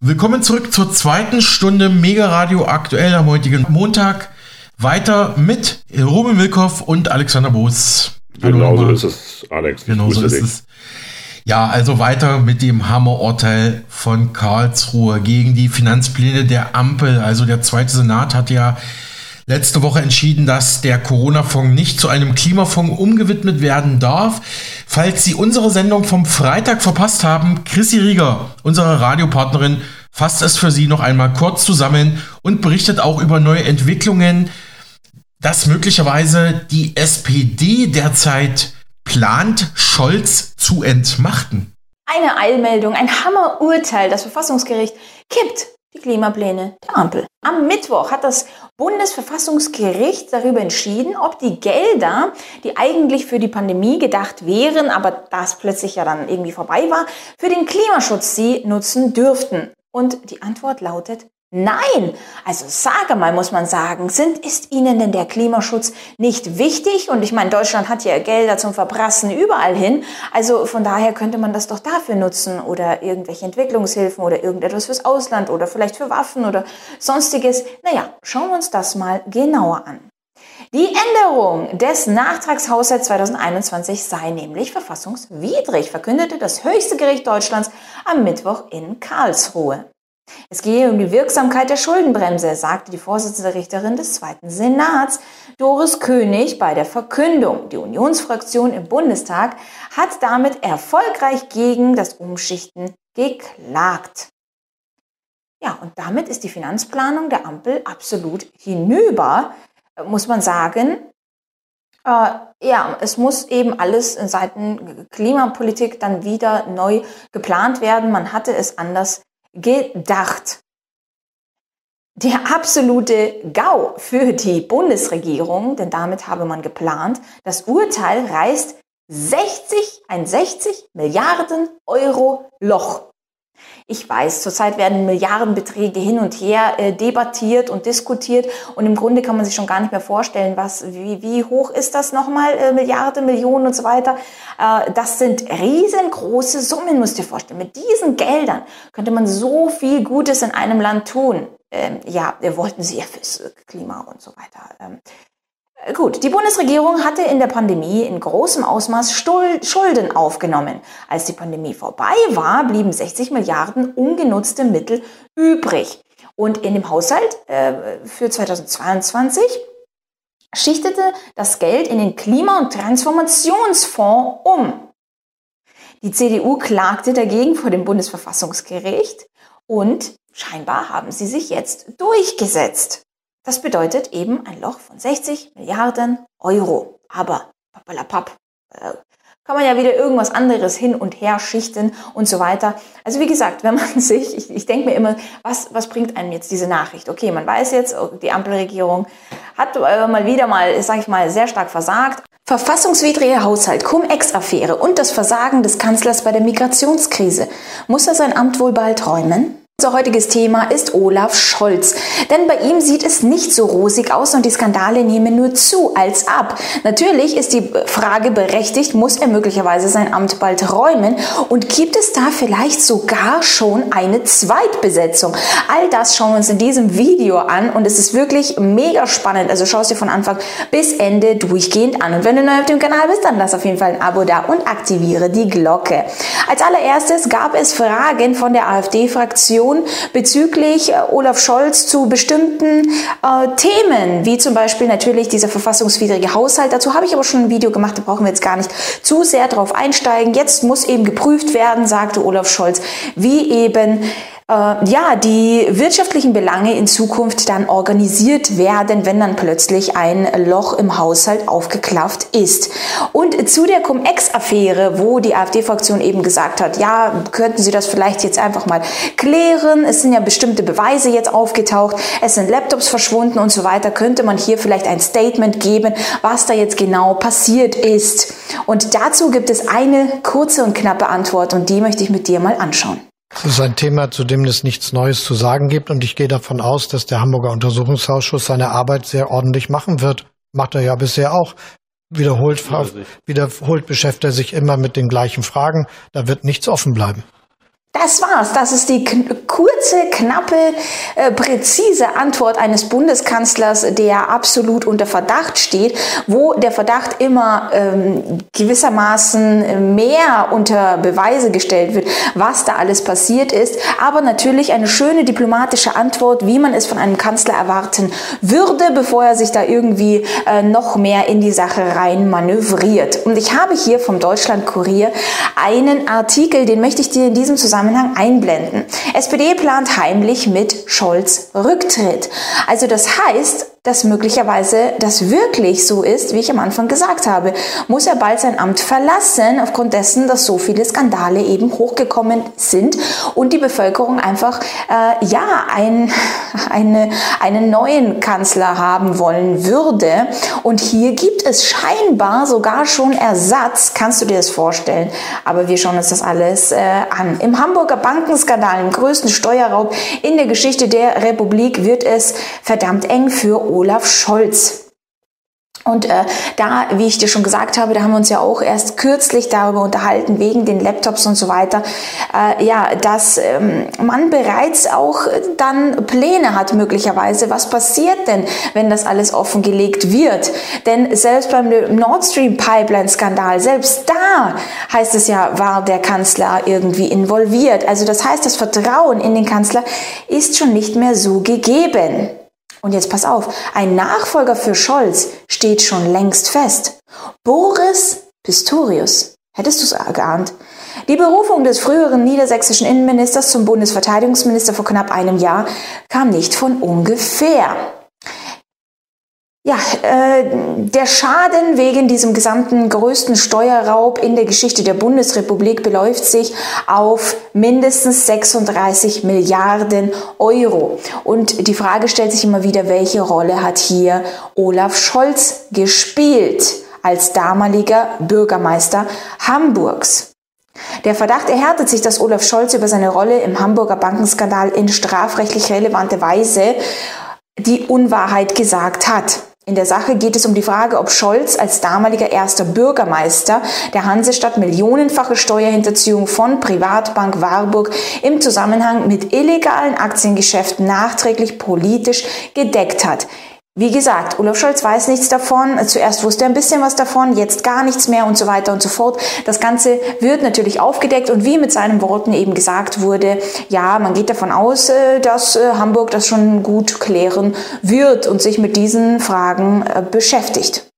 Willkommen zurück zur zweiten Stunde Mega Radio aktuell am heutigen Montag. Weiter mit Ruben Wilkow und Alexander Boos. Genau so ist es, Alex. Genau so ist dich. es. Ja, also weiter mit dem Hammerurteil von Karlsruhe gegen die Finanzpläne der Ampel. Also der zweite Senat hat ja letzte Woche entschieden, dass der Corona-Fonds nicht zu einem Klimafonds umgewidmet werden darf. Falls Sie unsere Sendung vom Freitag verpasst haben, Chrissy Rieger, unsere Radiopartnerin, fasst es für Sie noch einmal kurz zusammen und berichtet auch über neue Entwicklungen, dass möglicherweise die SPD derzeit plant, Scholz zu entmachten. Eine Eilmeldung, ein Hammerurteil. Das Verfassungsgericht kippt die Klimapläne der Ampel. Am Mittwoch hat das Bundesverfassungsgericht darüber entschieden, ob die Gelder, die eigentlich für die Pandemie gedacht wären, aber das plötzlich ja dann irgendwie vorbei war, für den Klimaschutz sie nutzen dürften. Und die Antwort lautet Nein, also sage mal, muss man sagen, sind, ist Ihnen denn der Klimaschutz nicht wichtig? Und ich meine, Deutschland hat ja Gelder zum Verprassen überall hin. Also von daher könnte man das doch dafür nutzen oder irgendwelche Entwicklungshilfen oder irgendetwas fürs Ausland oder vielleicht für Waffen oder sonstiges. Naja, schauen wir uns das mal genauer an. Die Änderung des Nachtragshaushalts 2021 sei nämlich verfassungswidrig, verkündete das höchste Gericht Deutschlands am Mittwoch in Karlsruhe. Es gehe um die Wirksamkeit der Schuldenbremse, sagte die Vorsitzende Richterin des Zweiten Senats, Doris König, bei der Verkündung. Die Unionsfraktion im Bundestag hat damit erfolgreich gegen das Umschichten geklagt. Ja, und damit ist die Finanzplanung der Ampel absolut hinüber, muss man sagen. Äh, ja, es muss eben alles in Seiten Klimapolitik dann wieder neu geplant werden. Man hatte es anders gedacht. Der absolute GAU für die Bundesregierung, denn damit habe man geplant, das Urteil reißt 60, ein 60 Milliarden Euro Loch ich weiß, zurzeit werden Milliardenbeträge hin und her äh, debattiert und diskutiert und im Grunde kann man sich schon gar nicht mehr vorstellen, was, wie, wie hoch ist das nochmal, äh, Milliarden, Millionen und so weiter. Äh, das sind riesengroße Summen, musst du dir vorstellen. Mit diesen Geldern könnte man so viel Gutes in einem Land tun. Ähm, ja, wir wollten sie ja fürs Klima und so weiter. Ähm, Gut, die Bundesregierung hatte in der Pandemie in großem Ausmaß Schulden aufgenommen. Als die Pandemie vorbei war, blieben 60 Milliarden ungenutzte Mittel übrig. Und in dem Haushalt äh, für 2022 schichtete das Geld in den Klima- und Transformationsfonds um. Die CDU klagte dagegen vor dem Bundesverfassungsgericht und scheinbar haben sie sich jetzt durchgesetzt. Das bedeutet eben ein Loch von 60 Milliarden Euro. Aber, papalapap, äh, kann man ja wieder irgendwas anderes hin und her schichten und so weiter. Also wie gesagt, wenn man sich, ich, ich denke mir immer, was, was bringt einem jetzt diese Nachricht? Okay, man weiß jetzt, oh, die Ampelregierung hat äh, mal wieder mal, sage ich mal, sehr stark versagt. Verfassungswidrige Haushalt, Cum-Ex-Affäre und das Versagen des Kanzlers bei der Migrationskrise. Muss er sein Amt wohl bald räumen? Unser heutiges Thema ist Olaf Scholz. Denn bei ihm sieht es nicht so rosig aus und die Skandale nehmen nur zu als ab. Natürlich ist die Frage berechtigt, muss er möglicherweise sein Amt bald räumen und gibt es da vielleicht sogar schon eine Zweitbesetzung? All das schauen wir uns in diesem Video an und es ist wirklich mega spannend. Also schau es dir von Anfang bis Ende durchgehend an. Und wenn du neu auf dem Kanal bist, dann lass auf jeden Fall ein Abo da und aktiviere die Glocke. Als allererstes gab es Fragen von der AfD-Fraktion Diskussion bezüglich äh, Olaf Scholz zu bestimmten äh, Themen, wie zum Beispiel natürlich dieser verfassungswidrige Haushalt. Dazu habe ich aber schon ein Video gemacht, da brauchen wir jetzt gar nicht zu sehr drauf einsteigen. Jetzt muss eben geprüft werden, sagte Olaf Scholz, wie eben äh, ja, die wirtschaftlichen Belange in Zukunft dann organisiert werden, wenn dann plötzlich ein Loch im Haushalt aufgeklafft ist. Und zu der Cum-Ex-Affäre, wo die AfD-Fraktion eben gesagt hat, ja, könnten Sie das vielleicht jetzt einfach mal klären? Es sind ja bestimmte Beweise jetzt aufgetaucht, es sind Laptops verschwunden und so weiter. Könnte man hier vielleicht ein Statement geben, was da jetzt genau passiert ist? Und dazu gibt es eine kurze und knappe Antwort und die möchte ich mit dir mal anschauen. Das ist ein Thema, zu dem es nichts Neues zu sagen gibt. Und ich gehe davon aus, dass der Hamburger Untersuchungsausschuss seine Arbeit sehr ordentlich machen wird. Macht er ja bisher auch. Wiederholt, wiederholt beschäftigt er sich immer mit den gleichen Fragen. Da wird nichts offen bleiben. Das war's. Das ist die kurze, knappe, äh, präzise Antwort eines Bundeskanzlers, der absolut unter Verdacht steht, wo der Verdacht immer ähm, gewissermaßen mehr unter Beweise gestellt wird, was da alles passiert ist. Aber natürlich eine schöne diplomatische Antwort, wie man es von einem Kanzler erwarten würde, bevor er sich da irgendwie äh, noch mehr in die Sache rein manövriert. Und ich habe hier vom Deutschland Kurier einen Artikel, den möchte ich dir in diesem Zusammenhang Zusammenhang einblenden. SPD plant heimlich mit Scholz Rücktritt. Also das heißt, dass möglicherweise das wirklich so ist, wie ich am Anfang gesagt habe, muss er bald sein Amt verlassen, aufgrund dessen, dass so viele Skandale eben hochgekommen sind und die Bevölkerung einfach äh, ja ein, eine, einen neuen Kanzler haben wollen würde. Und hier gibt es scheinbar sogar schon Ersatz, kannst du dir das vorstellen? Aber wir schauen uns das alles äh, an. Im Hamburger Bankenskandal, im größten Steuerraub in der Geschichte der Republik, wird es verdammt eng für Olaf Scholz. Und äh, da, wie ich dir schon gesagt habe, da haben wir uns ja auch erst kürzlich darüber unterhalten, wegen den Laptops und so weiter, äh, ja, dass ähm, man bereits auch dann Pläne hat möglicherweise. Was passiert denn, wenn das alles offengelegt wird? Denn selbst beim Nord Stream Pipeline Skandal, selbst da heißt es ja, war der Kanzler irgendwie involviert. Also das heißt, das Vertrauen in den Kanzler ist schon nicht mehr so gegeben. Und jetzt pass auf, ein Nachfolger für Scholz steht schon längst fest. Boris Pistorius. Hättest du es geahnt? Die Berufung des früheren niedersächsischen Innenministers zum Bundesverteidigungsminister vor knapp einem Jahr kam nicht von ungefähr. Ja, äh, der Schaden wegen diesem gesamten größten Steuerraub in der Geschichte der Bundesrepublik beläuft sich auf mindestens 36 Milliarden Euro. Und die Frage stellt sich immer wieder, welche Rolle hat hier Olaf Scholz gespielt als damaliger Bürgermeister Hamburgs? Der Verdacht erhärtet sich, dass Olaf Scholz über seine Rolle im Hamburger Bankenskandal in strafrechtlich relevante Weise die Unwahrheit gesagt hat. In der Sache geht es um die Frage, ob Scholz als damaliger erster Bürgermeister der Hansestadt millionenfache Steuerhinterziehung von Privatbank Warburg im Zusammenhang mit illegalen Aktiengeschäften nachträglich politisch gedeckt hat. Wie gesagt, Olaf Scholz weiß nichts davon. Zuerst wusste er ein bisschen was davon, jetzt gar nichts mehr und so weiter und so fort. Das Ganze wird natürlich aufgedeckt und wie mit seinen Worten eben gesagt wurde, ja, man geht davon aus, äh, dass äh, Hamburg das schon gut klären wird und sich mit diesen Fragen äh, beschäftigt.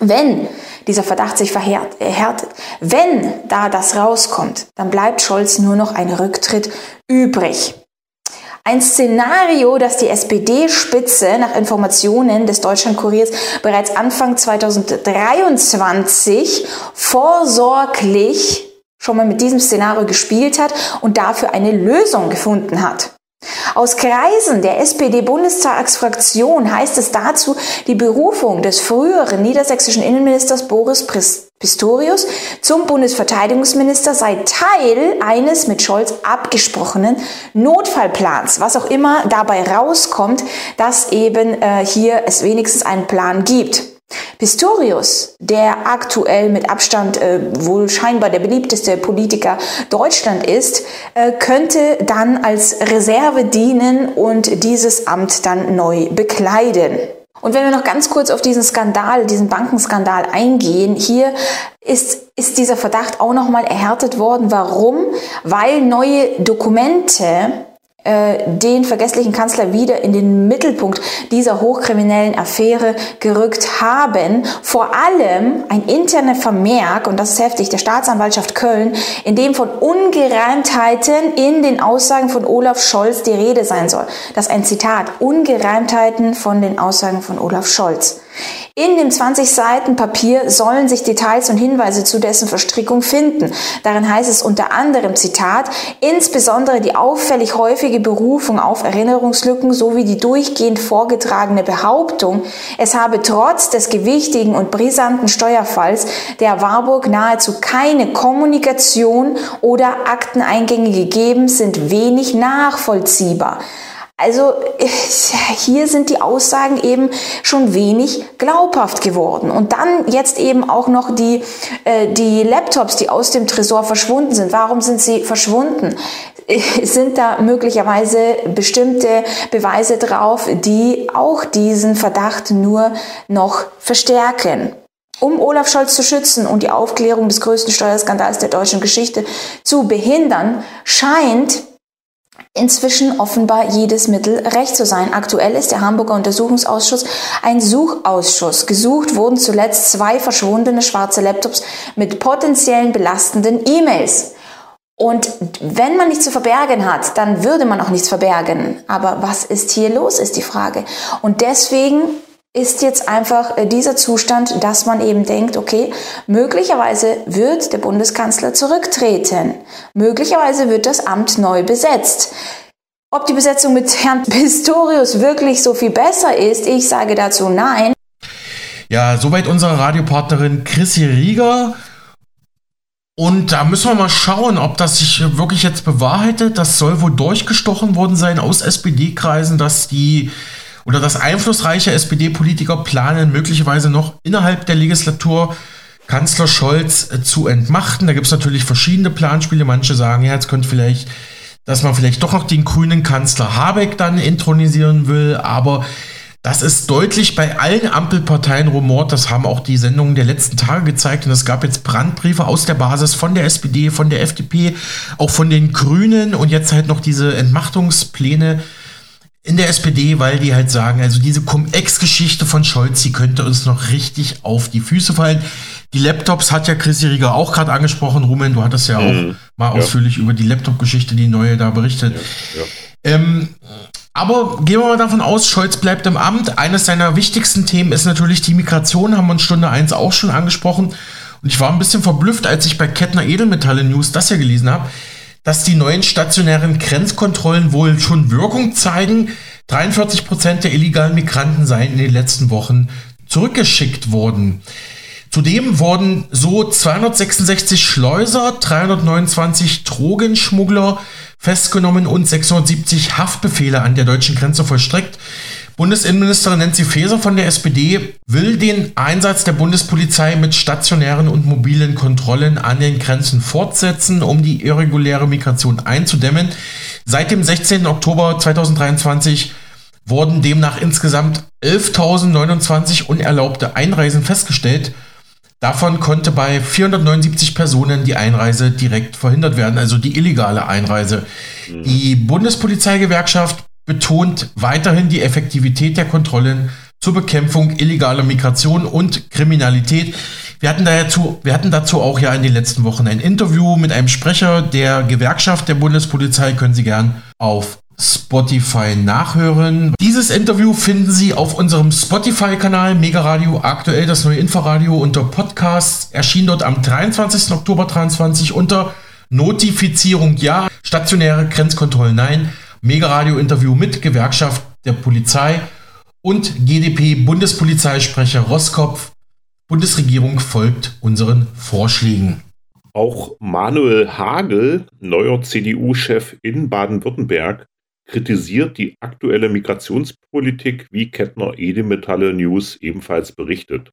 Wenn dieser Verdacht sich verhärtet, wenn da das rauskommt, dann bleibt Scholz nur noch ein Rücktritt übrig. Ein Szenario, das die SPD-Spitze nach Informationen des Deutschlandkuriers bereits Anfang 2023 vorsorglich schon mal mit diesem Szenario gespielt hat und dafür eine Lösung gefunden hat. Aus Kreisen der SPD-Bundestagsfraktion heißt es dazu, die Berufung des früheren niedersächsischen Innenministers Boris Pistorius zum Bundesverteidigungsminister sei Teil eines mit Scholz abgesprochenen Notfallplans. Was auch immer dabei rauskommt, dass eben äh, hier es wenigstens einen Plan gibt. Pistorius, der aktuell mit Abstand äh, wohl scheinbar der beliebteste Politiker Deutschland ist, äh, könnte dann als Reserve dienen und dieses Amt dann neu bekleiden. Und wenn wir noch ganz kurz auf diesen Skandal, diesen Bankenskandal eingehen, hier ist, ist dieser Verdacht auch nochmal erhärtet worden. Warum? Weil neue Dokumente den vergesslichen Kanzler wieder in den Mittelpunkt dieser hochkriminellen Affäre gerückt haben. Vor allem ein interner Vermerk, und das ist heftig, der Staatsanwaltschaft Köln, in dem von Ungereimtheiten in den Aussagen von Olaf Scholz die Rede sein soll. Das ist ein Zitat. Ungereimtheiten von den Aussagen von Olaf Scholz. In dem 20 Seiten Papier sollen sich Details und Hinweise zu dessen Verstrickung finden. Darin heißt es unter anderem Zitat, insbesondere die auffällig häufige Berufung auf Erinnerungslücken sowie die durchgehend vorgetragene Behauptung, es habe trotz des gewichtigen und brisanten Steuerfalls der Warburg nahezu keine Kommunikation oder Akteneingänge gegeben, sind wenig nachvollziehbar. Also hier sind die Aussagen eben schon wenig glaubhaft geworden. Und dann jetzt eben auch noch die, äh, die Laptops, die aus dem Tresor verschwunden sind. Warum sind sie verschwunden? Sind da möglicherweise bestimmte Beweise drauf, die auch diesen Verdacht nur noch verstärken? Um Olaf Scholz zu schützen und die Aufklärung des größten Steuerskandals der deutschen Geschichte zu behindern, scheint inzwischen offenbar jedes Mittel recht zu sein. Aktuell ist der Hamburger Untersuchungsausschuss ein Suchausschuss. Gesucht wurden zuletzt zwei verschwundene schwarze Laptops mit potenziellen belastenden E-Mails. Und wenn man nichts zu verbergen hat, dann würde man auch nichts verbergen. Aber was ist hier los, ist die Frage. Und deswegen ist jetzt einfach äh, dieser Zustand, dass man eben denkt, okay, möglicherweise wird der Bundeskanzler zurücktreten. Möglicherweise wird das Amt neu besetzt. Ob die Besetzung mit Herrn Pistorius wirklich so viel besser ist, ich sage dazu nein. Ja, soweit unsere Radiopartnerin Chrissy Rieger. Und da müssen wir mal schauen, ob das sich wirklich jetzt bewahrheitet. Das soll wohl durchgestochen worden sein aus SPD-Kreisen, dass die oder dass einflussreiche SPD-Politiker planen, möglicherweise noch innerhalb der Legislatur Kanzler Scholz äh, zu entmachten. Da gibt es natürlich verschiedene Planspiele. Manche sagen, ja, jetzt könnte vielleicht, dass man vielleicht doch noch den grünen Kanzler Habeck dann intronisieren will, aber das ist deutlich bei allen Ampelparteien rumort. Das haben auch die Sendungen der letzten Tage gezeigt. Und es gab jetzt Brandbriefe aus der Basis von der SPD, von der FDP, auch von den Grünen und jetzt halt noch diese Entmachtungspläne in der SPD, weil die halt sagen, also diese Cum-Ex-Geschichte von Scholz, die könnte uns noch richtig auf die Füße fallen. Die Laptops hat ja Chris Rieger auch gerade angesprochen. Rumen, du hattest ja auch mhm. mal ja. ausführlich über die Laptop-Geschichte, die neue da berichtet. Ja. Ja. Ähm, aber gehen wir mal davon aus, Scholz bleibt im Amt. Eines seiner wichtigsten Themen ist natürlich die Migration, haben wir in Stunde 1 auch schon angesprochen. Und ich war ein bisschen verblüfft, als ich bei Kettner Edelmetalle News das hier gelesen habe dass die neuen stationären Grenzkontrollen wohl schon Wirkung zeigen. 43 Prozent der illegalen Migranten seien in den letzten Wochen zurückgeschickt worden. Zudem wurden so 266 Schleuser, 329 Drogenschmuggler festgenommen und 670 Haftbefehle an der deutschen Grenze vollstreckt. Bundesinnenministerin Nancy Faeser von der SPD will den Einsatz der Bundespolizei mit stationären und mobilen Kontrollen an den Grenzen fortsetzen, um die irreguläre Migration einzudämmen. Seit dem 16. Oktober 2023 wurden demnach insgesamt 11.029 unerlaubte Einreisen festgestellt. Davon konnte bei 479 Personen die Einreise direkt verhindert werden, also die illegale Einreise. Mhm. Die Bundespolizeigewerkschaft betont weiterhin die Effektivität der Kontrollen zur Bekämpfung illegaler Migration und Kriminalität. Wir hatten, dazu, wir hatten dazu auch ja in den letzten Wochen ein Interview mit einem Sprecher der Gewerkschaft der Bundespolizei. Können Sie gern auf Spotify nachhören. Dieses Interview finden Sie auf unserem Spotify-Kanal Mega Radio aktuell das neue Inforadio unter Podcasts. Erschien dort am 23. Oktober 23 unter Notifizierung ja, stationäre Grenzkontrollen nein. Mega-Radio-Interview mit Gewerkschaft der Polizei und GdP-Bundespolizeisprecher Roskopf. Bundesregierung folgt unseren Vorschlägen. Auch Manuel Hagel, neuer CDU-Chef in Baden-Württemberg, kritisiert die aktuelle Migrationspolitik, wie Kettner Edemetalle News ebenfalls berichtet.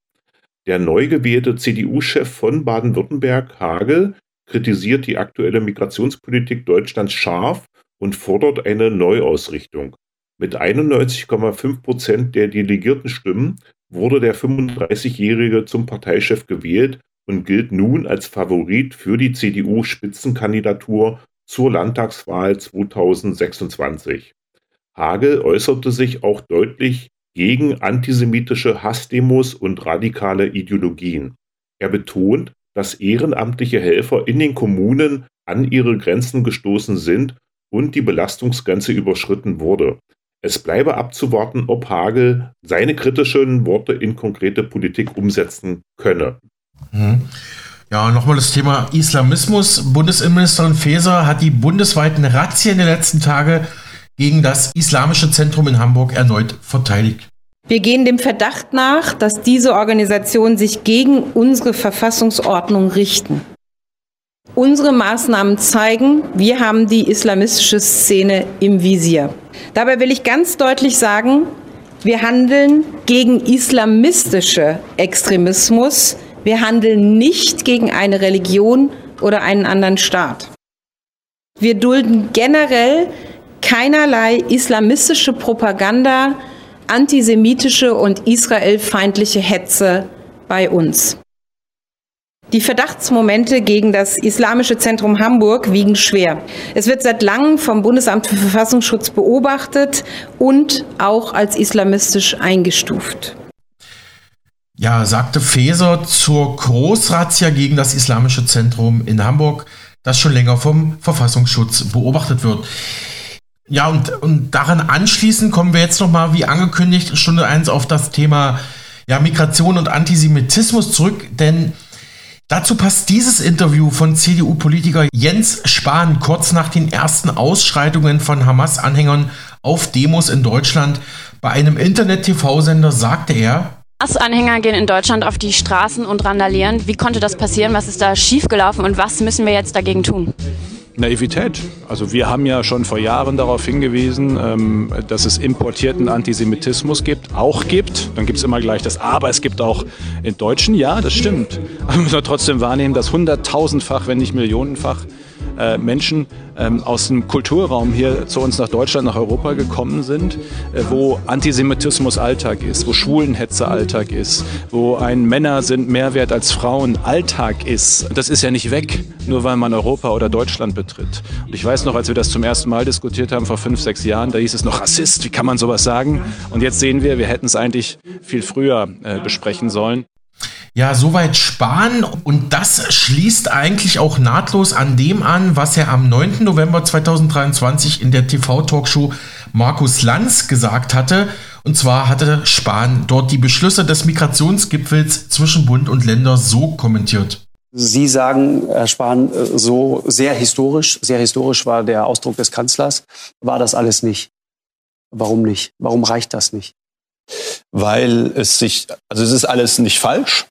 Der neu gewählte CDU-Chef von Baden-Württemberg, Hagel, kritisiert die aktuelle Migrationspolitik Deutschlands scharf und fordert eine Neuausrichtung. Mit 91,5 Prozent der Delegiertenstimmen wurde der 35-Jährige zum Parteichef gewählt und gilt nun als Favorit für die CDU-Spitzenkandidatur zur Landtagswahl 2026. Hagel äußerte sich auch deutlich gegen antisemitische Hassdemos und radikale Ideologien. Er betont, dass ehrenamtliche Helfer in den Kommunen an ihre Grenzen gestoßen sind und die Belastungsgrenze überschritten wurde. Es bleibe abzuwarten, ob Hagel seine kritischen Worte in konkrete Politik umsetzen könne. Mhm. Ja, nochmal das Thema Islamismus. Bundesinnenministerin Faeser hat die bundesweiten Razzien der letzten Tage gegen das Islamische Zentrum in Hamburg erneut verteidigt. Wir gehen dem Verdacht nach, dass diese Organisationen sich gegen unsere Verfassungsordnung richten. Unsere Maßnahmen zeigen, wir haben die islamistische Szene im Visier. Dabei will ich ganz deutlich sagen, wir handeln gegen islamistische Extremismus. Wir handeln nicht gegen eine Religion oder einen anderen Staat. Wir dulden generell keinerlei islamistische Propaganda, antisemitische und israelfeindliche Hetze bei uns. Die Verdachtsmomente gegen das Islamische Zentrum Hamburg wiegen schwer. Es wird seit langem vom Bundesamt für Verfassungsschutz beobachtet und auch als islamistisch eingestuft. Ja, sagte Faeser zur Großrazzia gegen das Islamische Zentrum in Hamburg, das schon länger vom Verfassungsschutz beobachtet wird. Ja, und, und daran anschließend kommen wir jetzt nochmal, wie angekündigt, Stunde 1 auf das Thema ja, Migration und Antisemitismus zurück, denn dazu passt dieses Interview von CDU-Politiker Jens Spahn kurz nach den ersten Ausschreitungen von Hamas-Anhängern auf Demos in Deutschland. Bei einem Internet-TV-Sender sagte er, Hamas-Anhänger gehen in Deutschland auf die Straßen und randalieren. Wie konnte das passieren? Was ist da schiefgelaufen und was müssen wir jetzt dagegen tun? Naivität. Also wir haben ja schon vor Jahren darauf hingewiesen, ähm, dass es importierten Antisemitismus gibt, auch gibt. Dann gibt es immer gleich das Aber, es gibt auch in Deutschen, ja, das stimmt. Aber wir müssen trotzdem wahrnehmen, dass hunderttausendfach, wenn nicht millionenfach äh, Menschen ähm, aus dem Kulturraum hier zu uns nach Deutschland, nach Europa gekommen sind, äh, wo Antisemitismus Alltag ist, wo Schwulenhetze Alltag ist, wo ein Männer sind mehr wert als Frauen Alltag ist. Das ist ja nicht weg, nur weil man Europa oder Deutschland betritt. Und ich weiß noch, als wir das zum ersten Mal diskutiert haben vor fünf, sechs Jahren, da hieß es noch Rassist, wie kann man sowas sagen? Und jetzt sehen wir, wir hätten es eigentlich viel früher äh, besprechen sollen. Ja, soweit Spahn und das schließt eigentlich auch nahtlos an dem an, was er am 9. November 2023 in der TV-Talkshow Markus Lanz gesagt hatte. Und zwar hatte Spahn dort die Beschlüsse des Migrationsgipfels zwischen Bund und Länder so kommentiert. Sie sagen, Herr Spahn, so sehr historisch, sehr historisch war der Ausdruck des Kanzlers, war das alles nicht. Warum nicht? Warum reicht das nicht? Weil es sich, also es ist alles nicht falsch,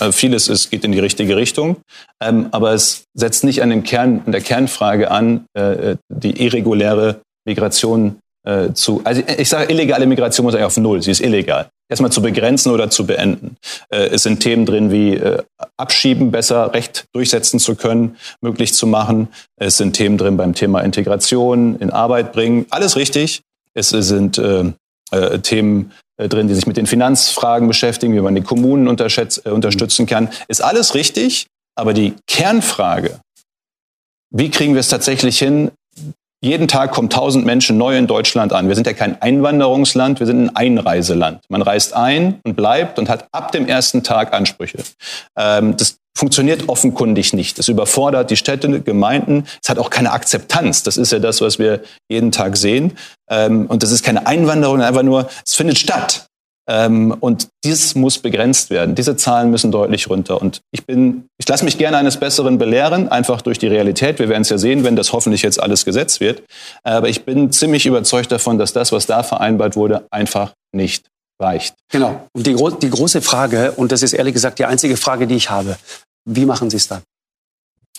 äh, vieles ist, geht in die richtige Richtung, ähm, aber es setzt nicht an, dem Kern, an der Kernfrage an, äh, die irreguläre Migration äh, zu. Also ich sage, illegale Migration muss eigentlich auf Null, sie ist illegal. Erstmal zu begrenzen oder zu beenden. Äh, es sind Themen drin wie äh, Abschieben besser, Recht durchsetzen zu können, möglich zu machen. Es sind Themen drin beim Thema Integration, in Arbeit bringen. Alles richtig. Es sind äh, äh, Themen äh, drin, die sich mit den Finanzfragen beschäftigen, wie man die Kommunen äh, unterstützen kann. Ist alles richtig, aber die Kernfrage, wie kriegen wir es tatsächlich hin? Jeden Tag kommen tausend Menschen neu in Deutschland an. Wir sind ja kein Einwanderungsland, wir sind ein Einreiseland. Man reist ein und bleibt und hat ab dem ersten Tag Ansprüche. Ähm, das funktioniert offenkundig nicht. Es überfordert die Städte, Gemeinden. Es hat auch keine Akzeptanz. Das ist ja das, was wir jeden Tag sehen. Ähm, und das ist keine Einwanderung, einfach nur, es findet statt. Ähm, und dies muss begrenzt werden. Diese Zahlen müssen deutlich runter. Und ich bin, ich lasse mich gerne eines Besseren belehren, einfach durch die Realität. Wir werden es ja sehen, wenn das hoffentlich jetzt alles gesetzt wird. Aber ich bin ziemlich überzeugt davon, dass das, was da vereinbart wurde, einfach nicht reicht. Genau. Und die, die große Frage, und das ist ehrlich gesagt die einzige Frage, die ich habe, wie machen Sie es dann?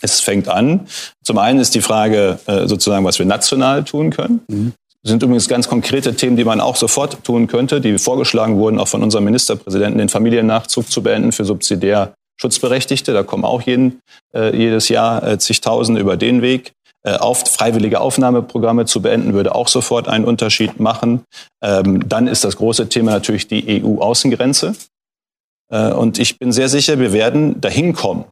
Es fängt an. Zum einen ist die Frage äh, sozusagen, was wir national tun können. Mhm. Sind übrigens ganz konkrete Themen, die man auch sofort tun könnte, die vorgeschlagen wurden, auch von unserem Ministerpräsidenten, den Familiennachzug zu beenden für subsidiär Schutzberechtigte. Da kommen auch jeden, äh, jedes Jahr äh, zigtausende über den Weg. Äh, auf, freiwillige Aufnahmeprogramme zu beenden, würde auch sofort einen Unterschied machen. Ähm, dann ist das große Thema natürlich die EU-Außengrenze. Äh, und ich bin sehr sicher, wir werden dahin kommen.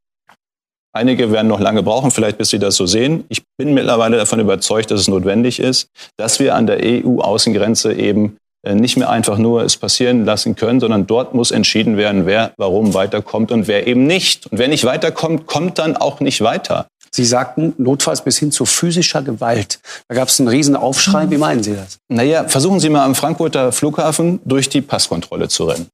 Einige werden noch lange brauchen, vielleicht bis sie das so sehen. Ich bin mittlerweile davon überzeugt, dass es notwendig ist, dass wir an der EU-Außengrenze eben äh, nicht mehr einfach nur es passieren lassen können, sondern dort muss entschieden werden, wer warum weiterkommt und wer eben nicht. Und wer nicht weiterkommt, kommt dann auch nicht weiter. Sie sagten notfalls bis hin zu physischer Gewalt. Da gab es einen riesen Aufschrei. Wie meinen Sie das? Naja, versuchen Sie mal am Frankfurter Flughafen durch die Passkontrolle zu rennen.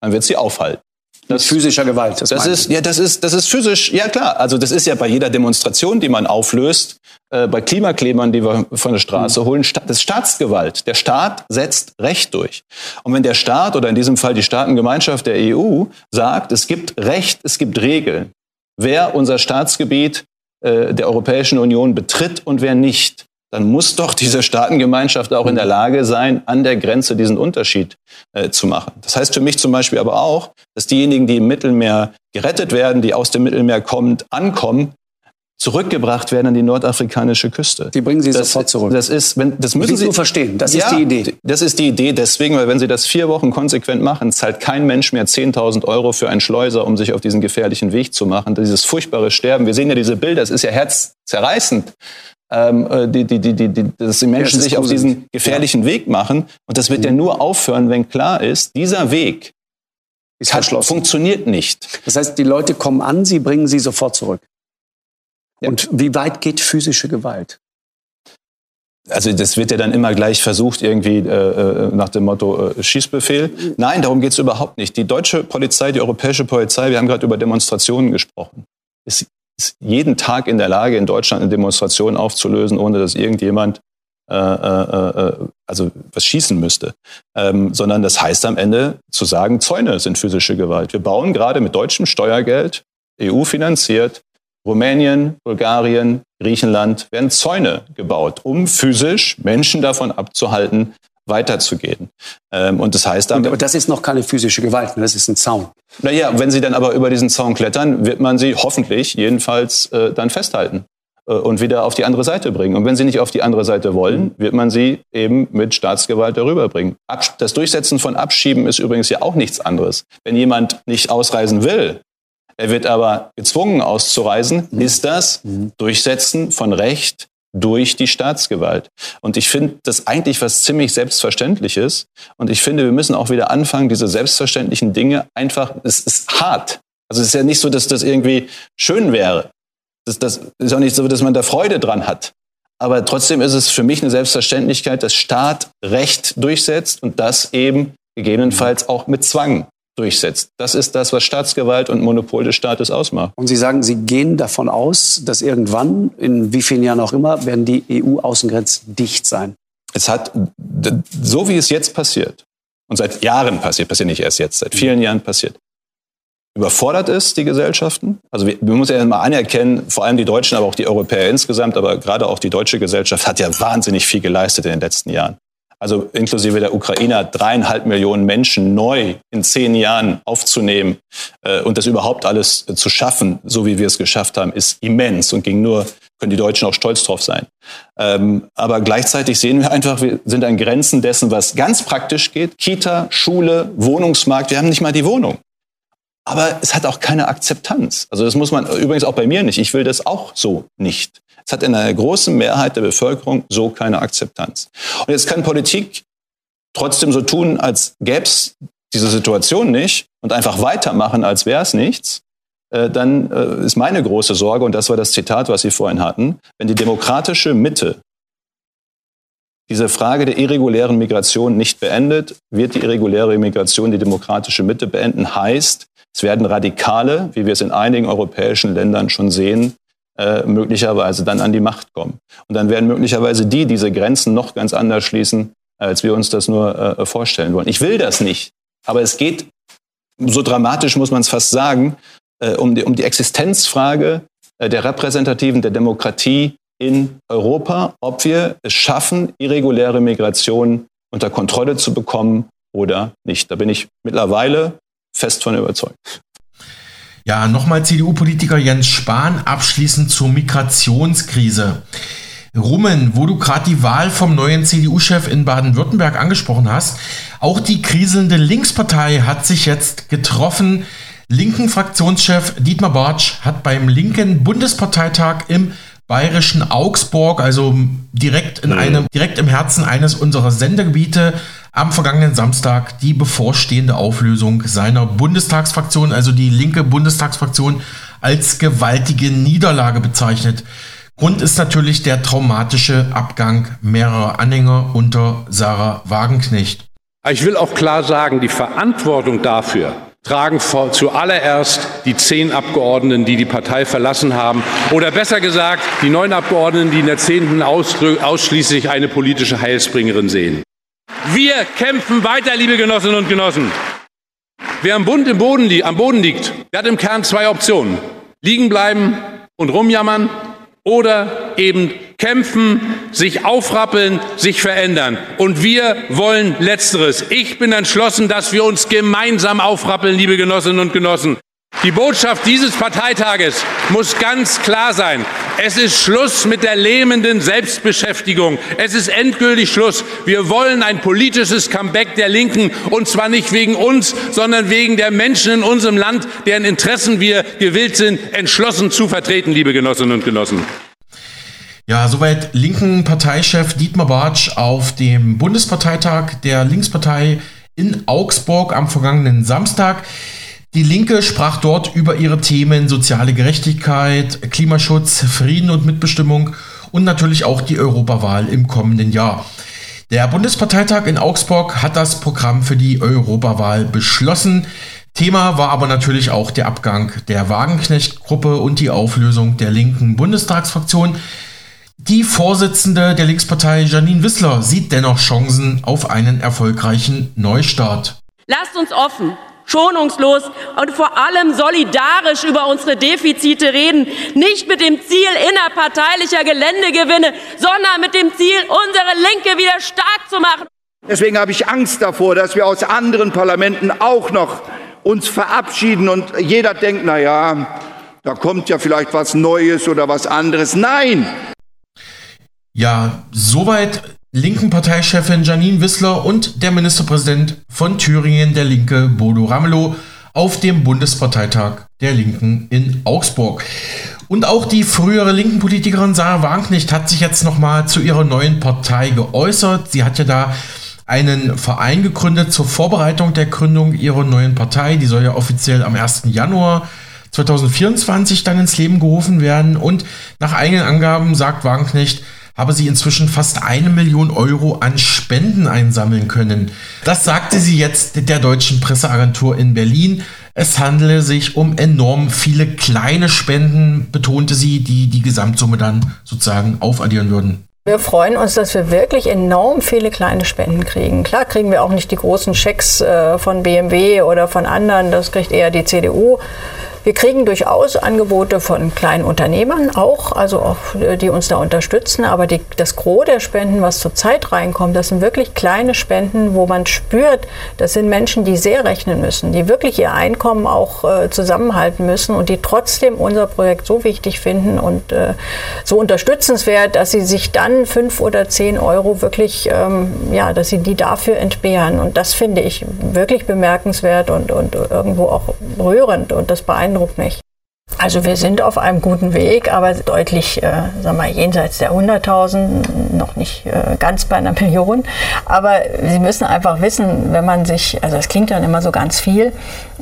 Dann wird sie aufhalten. Das, Mit physischer Gewalt. Das, das ist, ja, das ist, das ist physisch, ja klar. Also das ist ja bei jeder Demonstration, die man auflöst, äh, bei Klimaklebern, die wir von der Straße mhm. holen, das ist Staatsgewalt. Der Staat setzt Recht durch. Und wenn der Staat oder in diesem Fall die Staatengemeinschaft der EU sagt, es gibt Recht, es gibt Regeln, wer unser Staatsgebiet äh, der Europäischen Union betritt und wer nicht, dann muss doch diese Staatengemeinschaft auch in der Lage sein, an der Grenze diesen Unterschied äh, zu machen. Das heißt für mich zum Beispiel aber auch, dass diejenigen, die im Mittelmeer gerettet werden, die aus dem Mittelmeer kommend ankommen, zurückgebracht werden an die nordafrikanische Küste. Die bringen sie das, sofort zurück. Das ist, wenn, das müssen Sie Sie verstehen. Das ist ja, die Idee. Das ist die Idee deswegen, weil wenn Sie das vier Wochen konsequent machen, zahlt kein Mensch mehr 10.000 Euro für einen Schleuser, um sich auf diesen gefährlichen Weg zu machen. Dieses furchtbare Sterben. Wir sehen ja diese Bilder. Es ist ja herzzerreißend. Ähm, äh, die, die, die, die, dass die Menschen Ja, sich auf diesen gefährlichen Weg machen. Und das wird Mhm. ja nur aufhören, wenn klar ist, dieser Weg Ist hat, funktioniert nicht. Das heißt, die Leute kommen an, sie bringen sie sofort zurück. Und wie weit geht physische Gewalt? also das wird ja dann immer gleich versucht, irgendwie äh, äh, nach dem Motto äh, Schießbefehl. Nein, darum geht es überhaupt nicht. Die deutsche Polizei, die europäische Polizei, wir haben gerade über Demonstrationen gesprochen, ist jeden Tag in der Lage, in Deutschland eine Demonstration aufzulösen, ohne dass irgendjemand äh, äh, äh, also was schießen müsste. Ähm, sondern das heißt am Ende zu sagen, Zäune sind physische Gewalt. Wir bauen gerade mit deutschem Steuergeld, EU finanziert, Rumänien, Bulgarien, Griechenland werden Zäune gebaut, um physisch Menschen davon abzuhalten, weiterzugehen. Ähm, und das heißt dann, aber das ist noch keine physische Gewalt, ne? das ist ein Zaun. naja, wenn sie dann aber über diesen Zaun klettern, wird man sie hoffentlich jedenfalls äh, dann festhalten äh, und wieder auf die andere Seite bringen. Und wenn sie nicht auf die andere Seite wollen, wird man sie eben mit Staatsgewalt darüber bringen. Das Durchsetzen von Abschieben ist übrigens ja auch nichts anderes. Wenn jemand nicht ausreisen will, er wird aber gezwungen auszureisen, ist das Durchsetzen von Recht durch die Staatsgewalt. Und ich finde das eigentlich was ziemlich Selbstverständliches. Und ich finde, wir müssen auch wieder anfangen, diese selbstverständlichen Dinge einfach, es ist hart. Also es ist ja nicht so, dass das irgendwie schön wäre. Das, das ist auch nicht so, dass man da Freude dran hat. Aber trotzdem ist es für mich eine Selbstverständlichkeit, dass Staat Recht durchsetzt und das eben gegebenenfalls auch mit Zwang durchsetzt. Das ist das, was Staatsgewalt und Monopol des Staates ausmacht. Und Sie sagen, Sie gehen davon aus, dass irgendwann, in wie vielen Jahren auch immer, werden die EU-Außengrenzen dicht sein. Es hat, so wie es jetzt passiert, und seit Jahren passiert, passiert nicht erst jetzt, seit vielen Jahren passiert, überfordert es die Gesellschaften. Also wir, wir müssen ja mal anerkennen, vor allem die Deutschen, aber auch die Europäer insgesamt, aber gerade auch die deutsche Gesellschaft hat ja wahnsinnig viel geleistet in den letzten Jahren. Also inklusive der Ukrainer, dreieinhalb Millionen Menschen neu in zehn Jahren aufzunehmen äh, und das überhaupt alles äh, zu schaffen, so wie wir es geschafft haben, ist immens und ging nur, können die Deutschen auch stolz drauf sein. Ähm, aber gleichzeitig sehen wir einfach, wir sind an Grenzen dessen, was ganz praktisch geht. Kita, Schule, Wohnungsmarkt, wir haben nicht mal die Wohnung. Aber es hat auch keine Akzeptanz. Also das muss man übrigens auch bei mir nicht. Ich will das auch so nicht. Es hat in einer großen Mehrheit der Bevölkerung so keine Akzeptanz. Und jetzt kann Politik trotzdem so tun, als gäbe es diese Situation nicht und einfach weitermachen, als wäre es nichts. Äh, dann äh, ist meine große Sorge, und das war das Zitat, was Sie vorhin hatten, wenn die demokratische Mitte diese Frage der irregulären Migration nicht beendet, wird die irreguläre Migration die demokratische Mitte beenden. Heißt, es werden Radikale, wie wir es in einigen europäischen Ländern schon sehen, äh, möglicherweise dann an die Macht kommen. Und dann werden möglicherweise die diese Grenzen noch ganz anders schließen, als wir uns das nur äh, vorstellen wollen. Ich will das nicht, aber es geht, so dramatisch muss man es fast sagen, äh, um, die, um die Existenzfrage äh, der repräsentativen, der Demokratie in Europa, ob wir es schaffen, irreguläre Migration unter Kontrolle zu bekommen oder nicht. Da bin ich mittlerweile fest von überzeugt. Ja, nochmal CDU-Politiker Jens Spahn abschließend zur Migrationskrise. Rummen, wo du gerade die Wahl vom neuen CDU-Chef in Baden-Württemberg angesprochen hast, auch die kriselnde Linkspartei hat sich jetzt getroffen. Linken Fraktionschef Dietmar Bartsch hat beim linken Bundesparteitag im bayerischen Augsburg, also direkt in einem, direkt im Herzen eines unserer Sendegebiete, am vergangenen Samstag die bevorstehende Auflösung seiner Bundestagsfraktion, also die linke Bundestagsfraktion, als gewaltige Niederlage bezeichnet. Grund ist natürlich der traumatische Abgang mehrerer Anhänger unter Sarah Wagenknecht. Ich will auch klar sagen, die Verantwortung dafür tragen zuallererst die zehn Abgeordneten, die die Partei verlassen haben. Oder besser gesagt, die neun Abgeordneten, die in der zehnten ausschließlich eine politische Heilsbringerin sehen. Wir kämpfen weiter, liebe Genossinnen und Genossen. Wer am, Bund im Boden am Boden liegt, der hat im Kern zwei Optionen. Liegen bleiben und rumjammern oder eben kämpfen, sich aufrappeln, sich verändern. Und wir wollen Letzteres. Ich bin entschlossen, dass wir uns gemeinsam aufrappeln, liebe Genossinnen und Genossen. Die Botschaft dieses Parteitages muss ganz klar sein. Es ist Schluss mit der lähmenden Selbstbeschäftigung. Es ist endgültig Schluss. Wir wollen ein politisches Comeback der Linken und zwar nicht wegen uns, sondern wegen der Menschen in unserem Land, deren Interessen wir gewillt sind, entschlossen zu vertreten, liebe Genossinnen und Genossen. Ja, soweit linken Parteichef Dietmar Bartsch auf dem Bundesparteitag der Linkspartei in Augsburg am vergangenen Samstag. Die Linke sprach dort über ihre Themen soziale Gerechtigkeit, Klimaschutz, Frieden und Mitbestimmung und natürlich auch die Europawahl im kommenden Jahr. Der Bundesparteitag in Augsburg hat das Programm für die Europawahl beschlossen. Thema war aber natürlich auch der Abgang der Wagenknecht-Gruppe und die Auflösung der linken Bundestagsfraktion. Die Vorsitzende der Linkspartei Janine Wissler sieht dennoch Chancen auf einen erfolgreichen Neustart. Lasst uns offen schonungslos und vor allem solidarisch über unsere Defizite reden. Nicht mit dem Ziel innerparteilicher Geländegewinne, sondern mit dem Ziel, unsere Linke wieder stark zu machen. Deswegen habe ich Angst davor, dass wir aus anderen Parlamenten auch noch uns verabschieden und jeder denkt, na ja, da kommt ja vielleicht was Neues oder was anderes. Nein! Ja, soweit linken Parteichefin Janine Wissler und der Ministerpräsident von Thüringen, der Linke Bodo Ramelow, auf dem Bundesparteitag der Linken in Augsburg. Und auch die frühere linken Politikerin Sarah Wagenknecht hat sich jetzt nochmal zu ihrer neuen Partei geäußert. Sie hat ja da einen Verein gegründet zur Vorbereitung der Gründung ihrer neuen Partei. Die soll ja offiziell am 1. Januar 2024 dann ins Leben gerufen werden. Und nach eigenen Angaben sagt Wagenknecht, habe sie inzwischen fast eine Million Euro an Spenden einsammeln können. Das sagte sie jetzt der deutschen Presseagentur in Berlin. Es handele sich um enorm viele kleine Spenden, betonte sie, die die Gesamtsumme dann sozusagen aufaddieren würden. Wir freuen uns, dass wir wirklich enorm viele kleine Spenden kriegen. Klar kriegen wir auch nicht die großen Schecks äh, von BMW oder von anderen, das kriegt eher die CDU. Wir kriegen durchaus Angebote von kleinen Unternehmern auch, also auch, die uns da unterstützen. Aber die, das Gros der Spenden, was zurzeit reinkommt, das sind wirklich kleine Spenden, wo man spürt, das sind Menschen, die sehr rechnen müssen, die wirklich ihr Einkommen auch äh, zusammenhalten müssen und die trotzdem unser Projekt so wichtig finden und äh, so unterstützenswert, dass sie sich dann fünf oder zehn Euro wirklich, ähm, ja, dass sie die dafür entbehren. Und das finde ich wirklich bemerkenswert und, und irgendwo auch rührend und das beeindruckt beeindruckt mich. Also wir sind auf einem guten Weg, aber deutlich, äh, sagen wir, jenseits der 100.000, noch nicht äh, ganz bei einer Million. Aber Sie müssen einfach wissen, wenn man sich, also es klingt dann immer so ganz viel,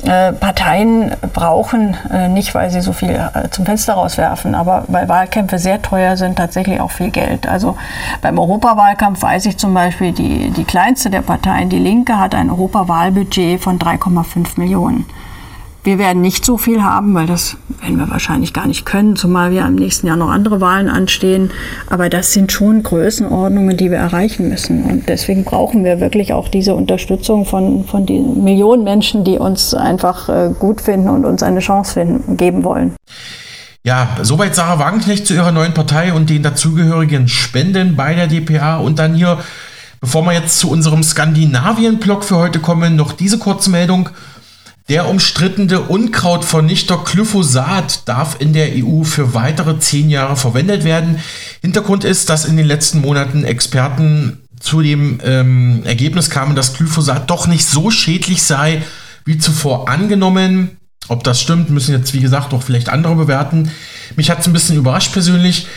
äh, Parteien brauchen äh, nicht, weil sie so viel äh, zum Fenster rauswerfen, aber weil Wahlkämpfe sehr teuer sind, tatsächlich auch viel Geld. Also beim Europawahlkampf weiß ich zum Beispiel, die, die kleinste der Parteien, die Linke, hat ein Europawahlbudget von 3,5 Millionen. Wir werden nicht so viel haben, weil das werden wir wahrscheinlich gar nicht können, zumal wir im nächsten Jahr noch andere Wahlen anstehen. Aber das sind schon Größenordnungen, die wir erreichen müssen. Und deswegen brauchen wir wirklich auch diese Unterstützung von, von den Millionen Menschen, die uns einfach äh, gut finden und uns eine Chance finden, geben wollen. Ja, soweit Sarah Wagenknecht zu ihrer neuen Partei und den dazugehörigen Spenden bei der DPA. Und dann hier, bevor wir jetzt zu unserem Skandinavien-Blog für heute kommen, noch diese Kurzmeldung. Der umstrittene Unkrautvernichter Glyphosat darf in der EU für weitere zehn Jahre verwendet werden. Hintergrund ist, dass in den letzten Monaten Experten zu dem ähm, Ergebnis kamen, dass Glyphosat doch nicht so schädlich sei wie zuvor angenommen. Ob das stimmt, müssen jetzt wie gesagt auch vielleicht andere bewerten. Mich hat es ein bisschen überrascht persönlich.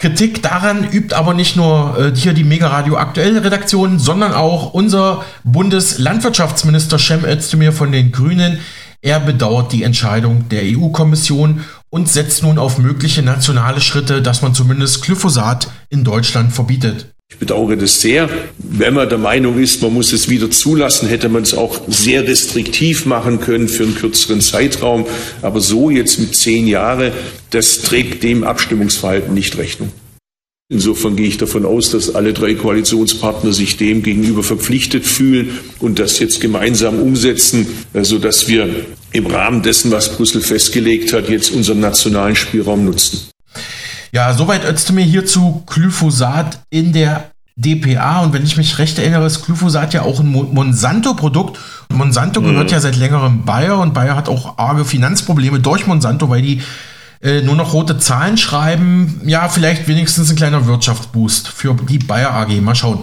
Kritik daran übt aber nicht nur äh, hier die Mega Radio aktuelle Redaktion, sondern auch unser Bundeslandwirtschaftsminister Cem Özdemir von den Grünen. Er bedauert die Entscheidung der EU-Kommission und setzt nun auf mögliche nationale Schritte, dass man zumindest Glyphosat in Deutschland verbietet. Ich bedauere das sehr. Wenn man der Meinung ist, man muss es wieder zulassen, hätte man es auch sehr restriktiv machen können für einen kürzeren Zeitraum. Aber so jetzt mit zehn Jahren, das trägt dem Abstimmungsverhalten nicht Rechnung. Insofern gehe ich davon aus, dass alle drei Koalitionspartner sich dem gegenüber verpflichtet fühlen und das jetzt gemeinsam umsetzen, sodass wir im Rahmen dessen, was Brüssel festgelegt hat, jetzt unseren nationalen Spielraum nutzen. Ja, soweit Özdemir hierzu Glyphosat in der DPA. Und wenn ich mich recht erinnere, ist Glyphosat ja auch ein Monsanto-Produkt. Monsanto gehört mhm. ja seit längerem Bayer und Bayer hat auch arge Finanzprobleme durch Monsanto, weil die äh, nur noch rote Zahlen schreiben. Ja, vielleicht wenigstens ein kleiner Wirtschaftsboost für die Bayer AG. Mal schauen.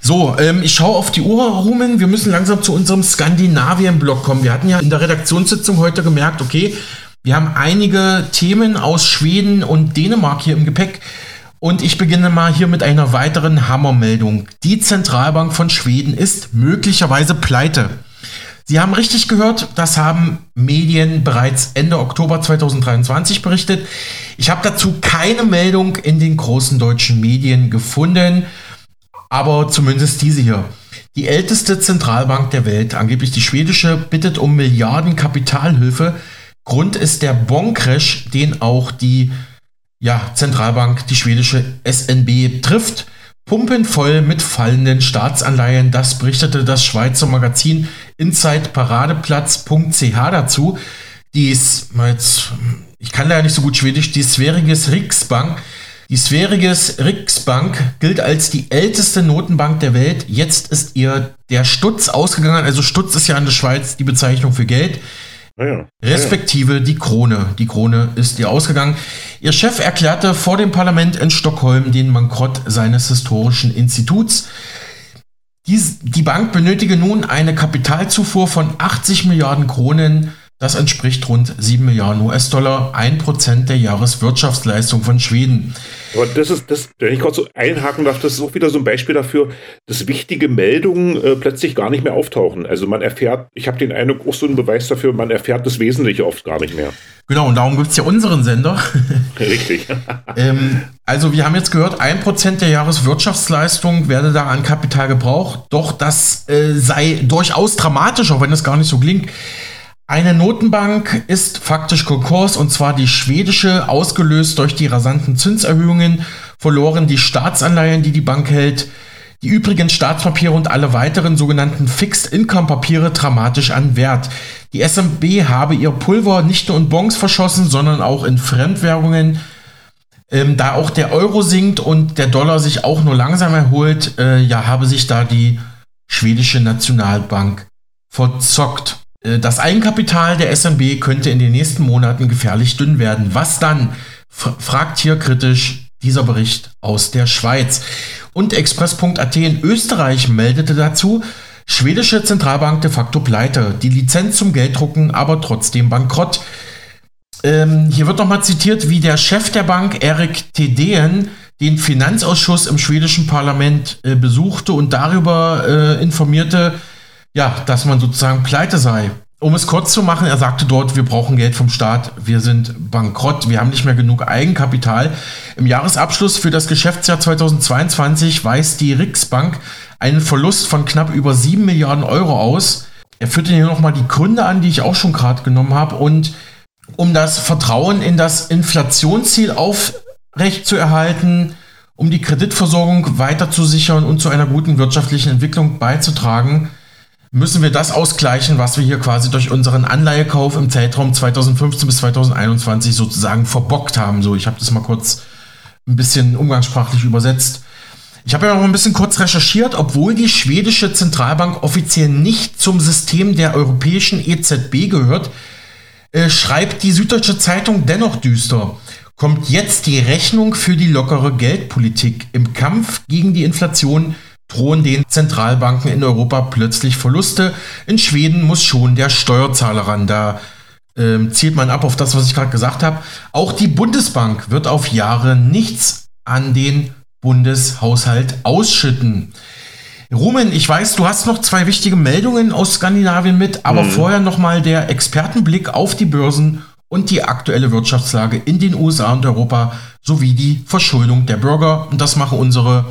So, ähm, ich schaue auf die Uhr, Rumen. Wir müssen langsam zu unserem Skandinavien-Block kommen. Wir hatten ja in der Redaktionssitzung heute gemerkt, okay, wir haben einige Themen aus Schweden und Dänemark hier im Gepäck. Und ich beginne mal hier mit einer weiteren Hammermeldung. Die Zentralbank von Schweden ist möglicherweise pleite. Sie haben richtig gehört, das haben Medien bereits Ende Oktober 2023 berichtet. Ich habe dazu keine Meldung in den großen deutschen Medien gefunden, aber zumindest diese hier. Die älteste Zentralbank der Welt, angeblich die schwedische, bittet um Milliarden Kapitalhilfe. Grund ist der Boncrash, den auch die ja, Zentralbank, die schwedische SNB, trifft. Pumpenvoll mit fallenden Staatsanleihen, das berichtete das Schweizer Magazin InsideParadeplatz.ch dazu. Die ist, ich kann leider nicht so gut Schwedisch, die Sveriges Riksbank. Die Sveriges Riksbank gilt als die älteste Notenbank der Welt. Jetzt ist ihr der Stutz ausgegangen. Also Stutz ist ja in der Schweiz die Bezeichnung für Geld. Respektive die Krone. Die Krone ist ihr ausgegangen. Ihr Chef erklärte vor dem Parlament in Stockholm den Bankrott seines historischen Instituts. Dies, die Bank benötige nun eine Kapitalzufuhr von 80 Milliarden Kronen das entspricht rund 7 Milliarden US-Dollar, 1% der Jahreswirtschaftsleistung von Schweden. Aber das ist, das, wenn ich kurz so einhaken darf, das ist auch wieder so ein Beispiel dafür, dass wichtige Meldungen äh, plötzlich gar nicht mehr auftauchen. Also man erfährt, ich habe den Eindruck, auch so ein Beweis dafür, man erfährt das Wesentliche oft gar nicht mehr. Genau, und darum gibt es ja unseren Sender. Richtig. ähm, also wir haben jetzt gehört, 1% der Jahreswirtschaftsleistung werde da an Kapital gebraucht. Doch das äh, sei durchaus dramatisch, auch wenn das gar nicht so klingt. Eine Notenbank ist faktisch Konkurs und zwar die schwedische, ausgelöst durch die rasanten Zinserhöhungen, verloren die Staatsanleihen, die die Bank hält, die übrigen Staatspapiere und alle weiteren sogenannten Fixed-Income-Papiere dramatisch an Wert. Die SMB habe ihr Pulver nicht nur in Bonds verschossen, sondern auch in Fremdwährungen. Ähm, da auch der Euro sinkt und der Dollar sich auch nur langsam erholt, äh, ja, habe sich da die schwedische Nationalbank verzockt. Äh, das Eigenkapital der SMB könnte in den nächsten Monaten gefährlich dünn werden. Was dann? fragt hier kritisch dieser Bericht aus der Schweiz. Und Express.at in Österreich meldete dazu, schwedische Zentralbank de facto pleite, die Lizenz zum Gelddrucken aber trotzdem bankrott. Ähm, hier wird nochmal zitiert, wie der Chef der Bank, Erik Tedeen, den Finanzausschuss im schwedischen Parlament äh, besuchte und darüber äh, informierte, ja, dass man sozusagen pleite sei. Um es kurz zu machen, er sagte dort, wir brauchen Geld vom Staat, wir sind bankrott, wir haben nicht mehr genug Eigenkapital. Im Jahresabschluss für das Geschäftsjahr 2022 weist die Riksbank einen Verlust von knapp über 7 Milliarden Euro aus. Er führte hier nochmal die Gründe an, die ich auch schon gerade genommen habe. Und um das Vertrauen in das Inflationsziel aufrechtzuerhalten, um die Kreditversorgung weiter zu sichern und zu einer guten wirtschaftlichen Entwicklung beizutragen, müssen wir das ausgleichen, was wir hier quasi durch unseren Anleihekauf im Zeitraum 2015 bis 2021 sozusagen verbockt haben. So, ich habe das mal kurz ein bisschen umgangssprachlich übersetzt. Ich habe ja noch ein bisschen kurz recherchiert, obwohl die schwedische Zentralbank offiziell nicht zum System der europäischen EZB gehört, äh, schreibt die Süddeutsche Zeitung dennoch düster. Kommt jetzt die Rechnung für die lockere Geldpolitik im Kampf gegen die Inflation drohen den Zentralbanken in Europa plötzlich Verluste. In Schweden muss schon der Steuerzahler ran. Da ähm, zielt man ab auf das, was ich gerade gesagt habe. Auch die Bundesbank wird auf Jahre nichts an den Bundeshaushalt ausschütten. Rumen, ich weiß, du hast noch zwei wichtige Meldungen aus Skandinavien mit, aber mhm. vorher nochmal der Expertenblick auf die Börsen und die aktuelle Wirtschaftslage in den USA und Europa sowie die Verschuldung der Bürger. Und das machen unsere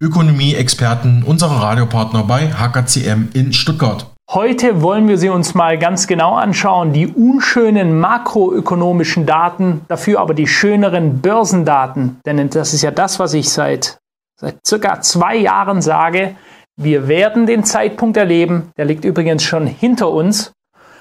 Ökonomie-Experten, unsere Radiopartner bei HKCM in Stuttgart. Heute wollen wir sie uns mal ganz genau anschauen, die unschönen makroökonomischen Daten, dafür aber die schöneren Börsendaten. Denn das ist ja das, was ich seit, seit circa zwei Jahren sage. Wir werden den Zeitpunkt erleben, der liegt übrigens schon hinter uns,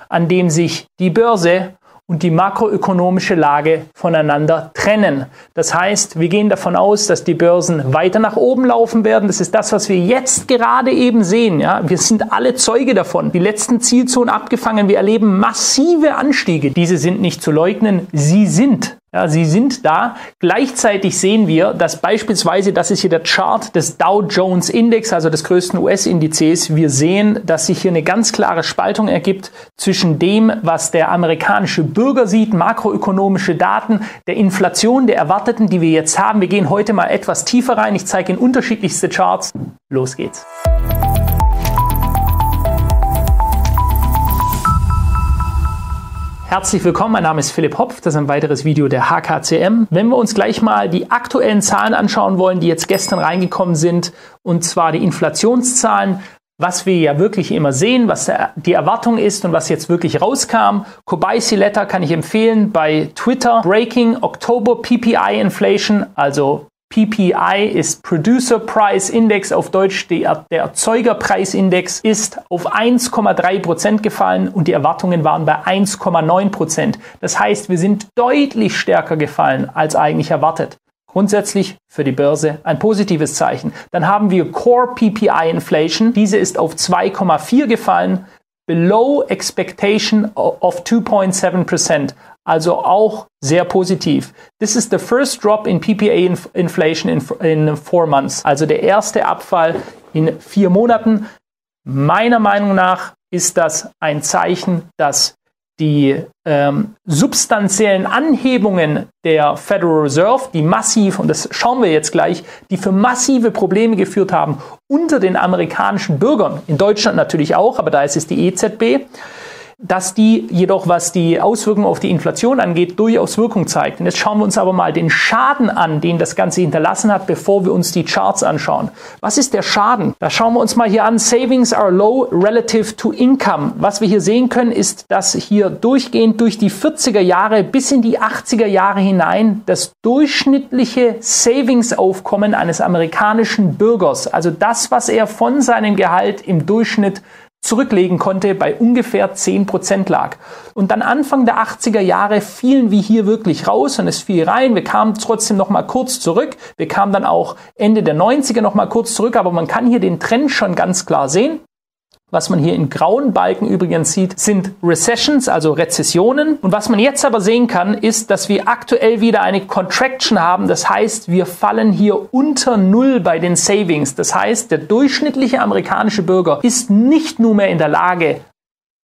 an dem sich die Börse und die makroökonomische Lage voneinander trennen. Das heißt, wir gehen davon aus, dass die Börsen weiter nach oben laufen werden. Das ist das, was wir jetzt gerade eben sehen. Ja, wir sind alle Zeuge davon. Die letzten Zielzonen abgefangen. Wir erleben massive Anstiege. Diese sind nicht zu leugnen. Sie sind ja, sie sind da. Gleichzeitig sehen wir, dass beispielsweise, das ist hier der Chart des Dow Jones Index, also des größten US-Indizes. Wir sehen, dass sich hier eine ganz klare Spaltung ergibt zwischen dem, was der amerikanische Bürger sieht, makroökonomische Daten, der Inflation, der erwarteten, die wir jetzt haben. Wir gehen heute mal etwas tiefer rein. Ich zeige Ihnen unterschiedlichste Charts. Los geht's. Herzlich willkommen, mein Name ist Philipp Hopf, das ist ein weiteres Video der HKCM. Wenn wir uns gleich mal die aktuellen Zahlen anschauen wollen, die jetzt gestern reingekommen sind, und zwar die Inflationszahlen, was wir ja wirklich immer sehen, was die Erwartung ist und was jetzt wirklich rauskam. Kobayashi Letter kann ich empfehlen bei Twitter. Breaking October PPI Inflation, also PPI ist Producer Price Index, auf Deutsch der, der Erzeugerpreisindex, ist auf 1,3 Prozent gefallen und die Erwartungen waren bei 1,9 Prozent. Das heißt, wir sind deutlich stärker gefallen als eigentlich erwartet. Grundsätzlich für die Börse ein positives Zeichen. Dann haben wir Core PPI Inflation. Diese ist auf 2,4 gefallen, below expectation of 2.7 Prozent also auch sehr positiv. This is the first drop in PPA inf inflation in, in four months, also der erste Abfall in vier Monaten. Meiner Meinung nach ist das ein Zeichen, dass die ähm, substanziellen Anhebungen der Federal Reserve, die massiv, und das schauen wir jetzt gleich, die für massive Probleme geführt haben unter den amerikanischen Bürgern, in Deutschland natürlich auch, aber da ist es die EZB, dass die jedoch, was die Auswirkungen auf die Inflation angeht, durchaus Wirkung zeigt. Und jetzt schauen wir uns aber mal den Schaden an, den das Ganze hinterlassen hat, bevor wir uns die Charts anschauen. Was ist der Schaden? Da schauen wir uns mal hier an. Savings are low relative to income. Was wir hier sehen können, ist, dass hier durchgehend durch die 40er Jahre bis in die 80er Jahre hinein das durchschnittliche Savingsaufkommen eines amerikanischen Bürgers, also das, was er von seinem Gehalt im Durchschnitt zurücklegen konnte, bei ungefähr 10 Prozent lag. Und dann Anfang der 80er Jahre fielen wir hier wirklich raus und es fiel rein. Wir kamen trotzdem noch mal kurz zurück. Wir kamen dann auch Ende der 90er noch mal kurz zurück, aber man kann hier den Trend schon ganz klar sehen. Was man hier in grauen Balken übrigens sieht, sind Recessions, also Rezessionen. Und was man jetzt aber sehen kann, ist, dass wir aktuell wieder eine Contraction haben. Das heißt, wir fallen hier unter Null bei den Savings. Das heißt, der durchschnittliche amerikanische Bürger ist nicht nur mehr in der Lage,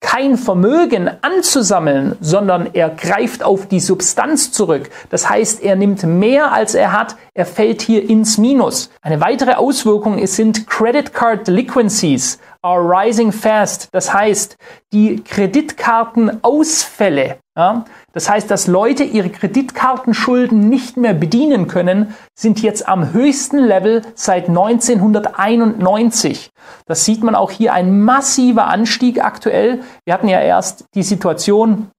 kein Vermögen anzusammeln, sondern er greift auf die Substanz zurück. Das heißt, er nimmt mehr als er hat, er fällt hier ins Minus. Eine weitere Auswirkung sind Credit Card Delinquencies are rising fast. Das heißt, die Kreditkartenausfälle, ja, das heißt, dass Leute ihre Kreditkartenschulden nicht mehr bedienen können, sind jetzt am höchsten Level seit 1991. Das sieht man auch hier ein massiver Anstieg aktuell. Wir hatten ja erst die Situation,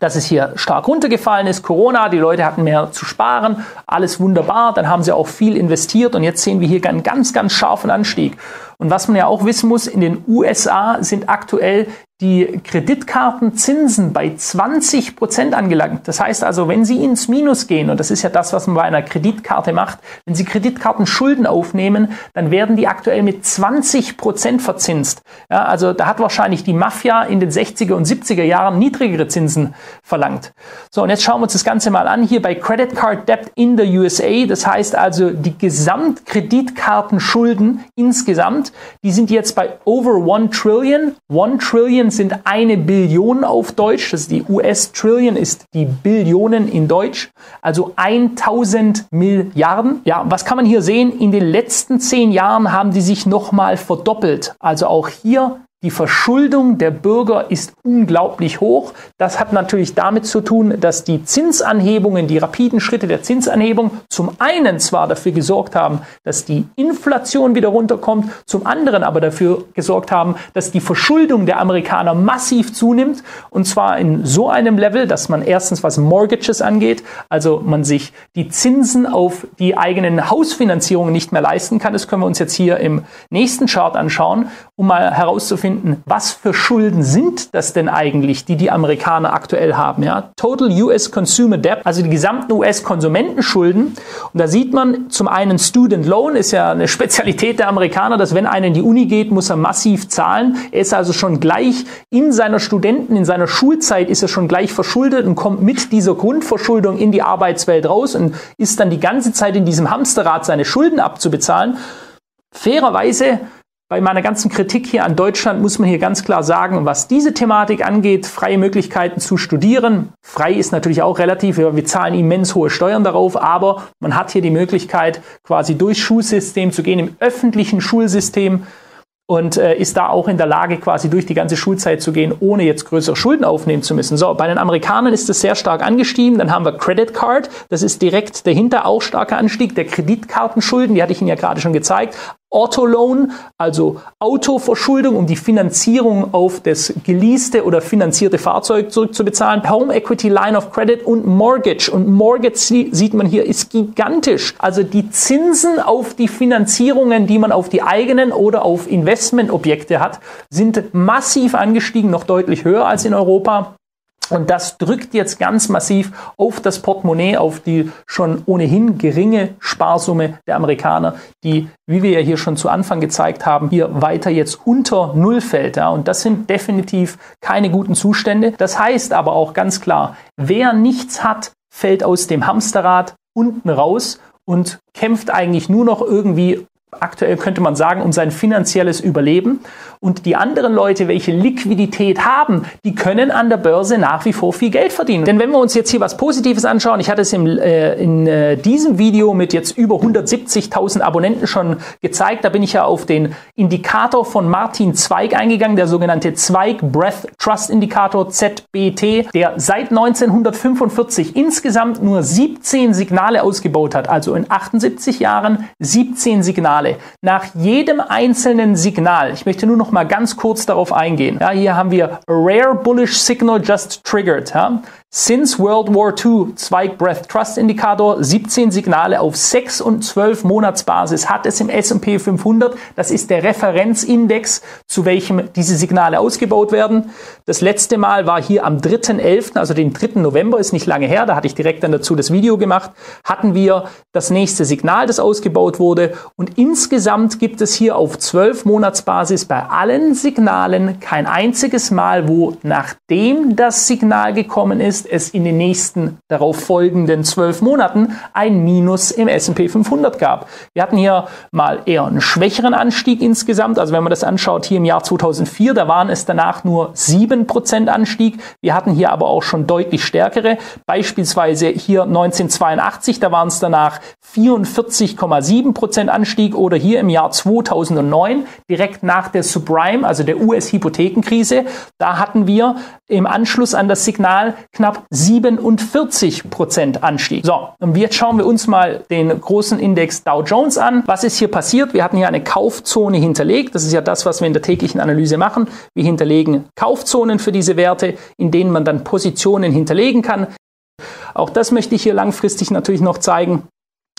dass es hier stark runtergefallen ist. Corona, die Leute hatten mehr zu sparen, alles wunderbar. Dann haben sie auch viel investiert und jetzt sehen wir hier einen ganz, ganz scharfen Anstieg. Und was man ja auch wissen muss, in den USA sind aktuell die Kreditkartenzinsen bei 20 Prozent angelangt. Das heißt also, wenn Sie ins Minus gehen, und das ist ja das, was man bei einer Kreditkarte macht, wenn Sie Kreditkartenschulden aufnehmen, dann werden die aktuell mit 20 Prozent verzinst. Ja, also da hat wahrscheinlich die Mafia in den 60er und 70er Jahren niedrigere Zinsen verlangt. So, und jetzt schauen wir uns das Ganze mal an hier bei Credit Card Debt in the USA. Das heißt also, die Gesamtkreditkartenschulden insgesamt, die sind jetzt bei over 1 Trillion. 1 Trillion sind eine Billion auf Deutsch. Das ist die US-Trillion, ist die Billionen in Deutsch. Also 1000 Milliarden. Ja, was kann man hier sehen? In den letzten zehn Jahren haben die sich nochmal verdoppelt. Also auch hier die Verschuldung der Bürger ist unglaublich hoch. Das hat natürlich damit zu tun, dass die Zinsanhebungen, die rapiden Schritte der Zinsanhebung zum einen zwar dafür gesorgt haben, dass die Inflation wieder runterkommt, zum anderen aber dafür gesorgt haben, dass die Verschuldung der Amerikaner massiv zunimmt und zwar in so einem Level, dass man erstens was Mortgages angeht, also man sich die Zinsen auf die eigenen Hausfinanzierungen nicht mehr leisten kann. Das können wir uns jetzt hier im nächsten Chart anschauen, um mal herauszufinden, herauszufinden, was für Schulden sind das denn eigentlich, die die Amerikaner aktuell haben. Ja? Total US Consumer Debt, also die gesamten US-Konsumentenschulden. Und da sieht man zum einen Student Loan, ist ja eine Spezialität der Amerikaner, dass wenn einer in die Uni geht, muss er massiv zahlen. Er ist also schon gleich in seiner Studenten, in seiner Schulzeit ist er schon gleich verschuldet und kommt mit dieser Grundverschuldung in die Arbeitswelt raus und ist dann die ganze Zeit in diesem Hamsterrad, seine Schulden abzubezahlen. Fairerweise bei meiner ganzen Kritik hier an Deutschland muss man hier ganz klar sagen, was diese Thematik angeht, freie Möglichkeiten zu studieren. Frei ist natürlich auch relativ, wir zahlen immens hohe Steuern darauf, aber man hat hier die Möglichkeit, quasi durchs Schulsystem zu gehen, im öffentlichen Schulsystem und äh, ist da auch in der Lage, quasi durch die ganze Schulzeit zu gehen, ohne jetzt größere Schulden aufnehmen zu müssen. So, bei den Amerikanern ist das sehr stark angestiegen. Dann haben wir Credit Card, das ist direkt dahinter auch starker Anstieg der Kreditkartenschulden, die hatte ich Ihnen ja gerade schon gezeigt. Autoloan, also Autoverschuldung, um die Finanzierung auf das geleaste oder finanzierte Fahrzeug zurückzubezahlen, Home Equity Line of Credit und Mortgage. Und Mortgage sieht man hier ist gigantisch. Also die Zinsen auf die Finanzierungen, die man auf die eigenen oder auf Investmentobjekte hat, sind massiv angestiegen, noch deutlich höher als in Europa. Und das drückt jetzt ganz massiv auf das Portemonnaie, auf die schon ohnehin geringe Sparsumme der Amerikaner, die, wie wir ja hier schon zu Anfang gezeigt haben, hier weiter jetzt unter Null fällt. Ja. Und das sind definitiv keine guten Zustände. Das heißt aber auch ganz klar, wer nichts hat, fällt aus dem Hamsterrad unten raus und kämpft eigentlich nur noch irgendwie aktuell könnte man sagen, um sein finanzielles Überleben. Und die anderen Leute, welche Liquidität haben, die können an der Börse nach wie vor viel Geld verdienen. Denn wenn wir uns jetzt hier was Positives anschauen, ich hatte es im, äh, in äh, diesem Video mit jetzt über 170.000 Abonnenten schon gezeigt, da bin ich ja auf den Indikator von Martin Zweig eingegangen, der sogenannte Zweig Breath Trust Indikator ZBT, der seit 1945 insgesamt nur 17 Signale ausgebaut hat, also in 78 Jahren 17 Signale. Signale. Nach jedem einzelnen Signal, ich möchte nur noch mal ganz kurz darauf eingehen. Ja, hier haben wir Rare Bullish Signal Just Triggered. Ja. Since World War II, Zweig Breath Trust Indikator, 17 Signale auf 6 und 12 Monatsbasis hat es im S&P 500. Das ist der Referenzindex, zu welchem diese Signale ausgebaut werden. Das letzte Mal war hier am 3.11., also den 3. November, ist nicht lange her, da hatte ich direkt dann dazu das Video gemacht, hatten wir das nächste Signal, das ausgebaut wurde. Und insgesamt gibt es hier auf 12 Monatsbasis bei allen Signalen kein einziges Mal, wo nachdem das Signal gekommen ist, ist es in den nächsten darauf folgenden zwölf Monaten ein Minus im S&P 500 gab. Wir hatten hier mal eher einen schwächeren Anstieg insgesamt. Also wenn man das anschaut, hier im Jahr 2004, da waren es danach nur sieben Prozent Anstieg. Wir hatten hier aber auch schon deutlich stärkere. Beispielsweise hier 1982, da waren es danach 44,7 Prozent Anstieg oder hier im Jahr 2009, direkt nach der Subprime, also der US-Hypothekenkrise, da hatten wir im Anschluss an das Signal knapp 47 Prozent Anstieg. So, und jetzt schauen wir uns mal den großen Index Dow Jones an. Was ist hier passiert? Wir hatten hier eine Kaufzone hinterlegt. Das ist ja das, was wir in der täglichen Analyse machen. Wir hinterlegen Kaufzonen für diese Werte, in denen man dann Positionen hinterlegen kann. Auch das möchte ich hier langfristig natürlich noch zeigen.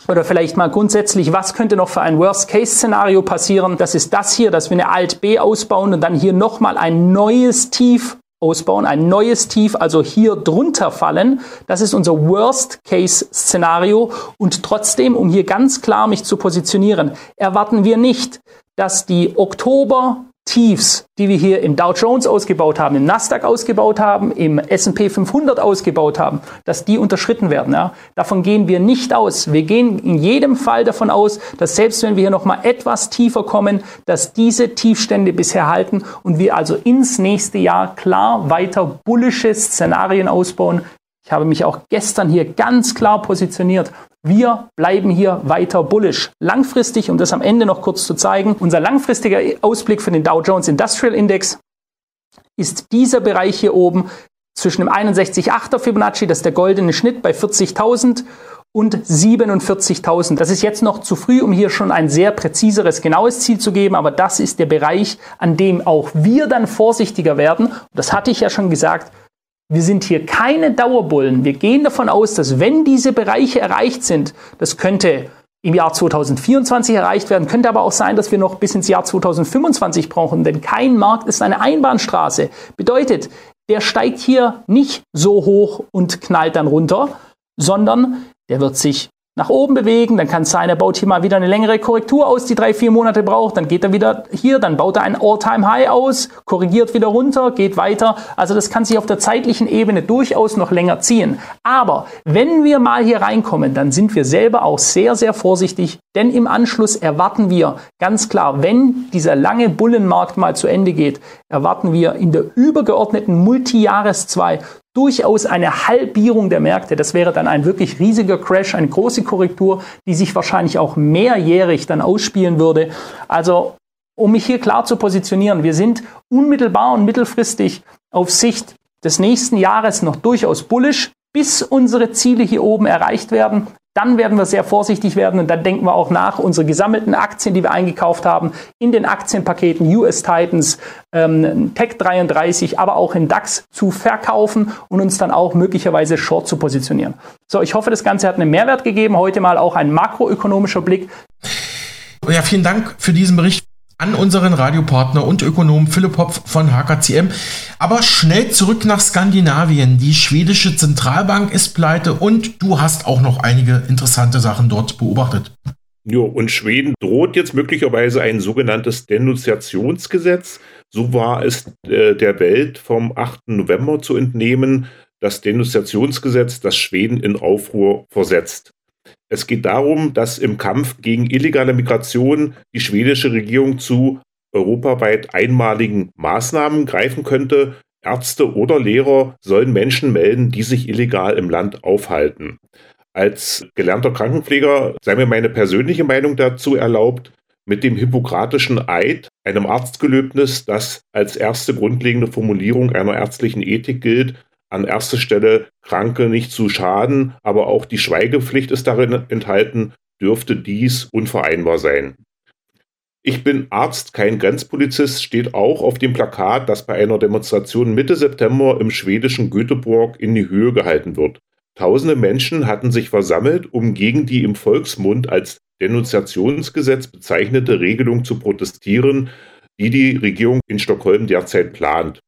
Oder vielleicht mal grundsätzlich, was könnte noch für ein Worst-Case-Szenario passieren? Das ist das hier, dass wir eine Alt-B ausbauen und dann hier nochmal ein neues Tief ausbauen, ein neues Tief, also hier drunter fallen. Das ist unser Worst-Case-Szenario. Und trotzdem, um hier ganz klar mich zu positionieren, erwarten wir nicht, dass die Oktober Tiefs, die wir hier im Dow Jones ausgebaut haben, im Nasdaq ausgebaut haben, im S&P 500 ausgebaut haben, dass die unterschritten werden. Ja? Davon gehen wir nicht aus. Wir gehen in jedem Fall davon aus, dass selbst wenn wir hier noch mal etwas tiefer kommen, dass diese Tiefstände bisher halten und wir also ins nächste Jahr klar weiter bullische Szenarien ausbauen. Ich habe mich auch gestern hier ganz klar positioniert wir bleiben hier weiter bullish. Langfristig, um das am Ende noch kurz zu zeigen, unser langfristiger Ausblick für den Dow Jones Industrial Index ist dieser Bereich hier oben zwischen dem 61,8er Fibonacci, das ist der goldene Schnitt bei 40.000 und 47.000. Das ist jetzt noch zu früh, um hier schon ein sehr präziseres, genaues Ziel zu geben, aber das ist der Bereich, an dem auch wir dann vorsichtiger werden. das hatte ich ja schon gesagt, wir sind hier keine Dauerbullen. Wir gehen davon aus, dass wenn diese Bereiche erreicht sind, das könnte im Jahr 2024 erreicht werden. Könnte aber auch sein, dass wir noch bis ins Jahr 2025 brauchen, denn kein Markt ist eine Einbahnstraße. Bedeutet, der steigt hier nicht so hoch und knallt dann runter, sondern der wird sich nach oben bewegen, dann kann es sein, er baut hier mal wieder eine längere Korrektur aus, die drei, vier Monate braucht, dann geht er wieder hier, dann baut er ein All-Time-High aus, korrigiert wieder runter, geht weiter. Also das kann sich auf der zeitlichen Ebene durchaus noch länger ziehen. Aber wenn wir mal hier reinkommen, dann sind wir selber auch sehr, sehr vorsichtig, denn im Anschluss erwarten wir ganz klar, wenn dieser lange Bullenmarkt mal zu Ende geht, erwarten wir in der übergeordneten Multijahres 2 durchaus eine Halbierung der Märkte. Das wäre dann ein wirklich riesiger Crash, eine große Korrektur, die sich wahrscheinlich auch mehrjährig dann ausspielen würde. Also, um mich hier klar zu positionieren, wir sind unmittelbar und mittelfristig auf Sicht des nächsten Jahres noch durchaus bullish, bis unsere Ziele hier oben erreicht werden. Dann werden wir sehr vorsichtig werden und dann denken wir auch nach, unsere gesammelten Aktien, die wir eingekauft haben, in den Aktienpaketen US Titans, ähm, Tech 33, aber auch in DAX zu verkaufen und uns dann auch möglicherweise short zu positionieren. So, ich hoffe, das Ganze hat einen Mehrwert gegeben. Heute mal auch ein makroökonomischer Blick. Ja, vielen Dank für diesen Bericht an unseren Radiopartner und Ökonom Philipp Hopf von HKCM. Aber schnell zurück nach Skandinavien. Die schwedische Zentralbank ist pleite und du hast auch noch einige interessante Sachen dort beobachtet. Jo, und Schweden droht jetzt möglicherweise ein sogenanntes Denunziationsgesetz. So war es äh, der Welt vom 8. November zu entnehmen. Das Denunziationsgesetz, das Schweden in Aufruhr versetzt. Es geht darum, dass im Kampf gegen illegale Migration die schwedische Regierung zu europaweit einmaligen Maßnahmen greifen könnte. Ärzte oder Lehrer sollen Menschen melden, die sich illegal im Land aufhalten. Als gelernter Krankenpfleger sei mir meine persönliche Meinung dazu erlaubt, mit dem hippokratischen Eid, einem Arztgelöbnis, das als erste grundlegende Formulierung einer ärztlichen Ethik gilt, an erster Stelle Kranke nicht zu schaden, aber auch die Schweigepflicht ist darin enthalten, dürfte dies unvereinbar sein. Ich bin Arzt, kein Grenzpolizist steht auch auf dem Plakat, das bei einer Demonstration Mitte September im schwedischen Göteborg in die Höhe gehalten wird. Tausende Menschen hatten sich versammelt, um gegen die im Volksmund als Denunziationsgesetz bezeichnete Regelung zu protestieren, die die Regierung in Stockholm derzeit plant.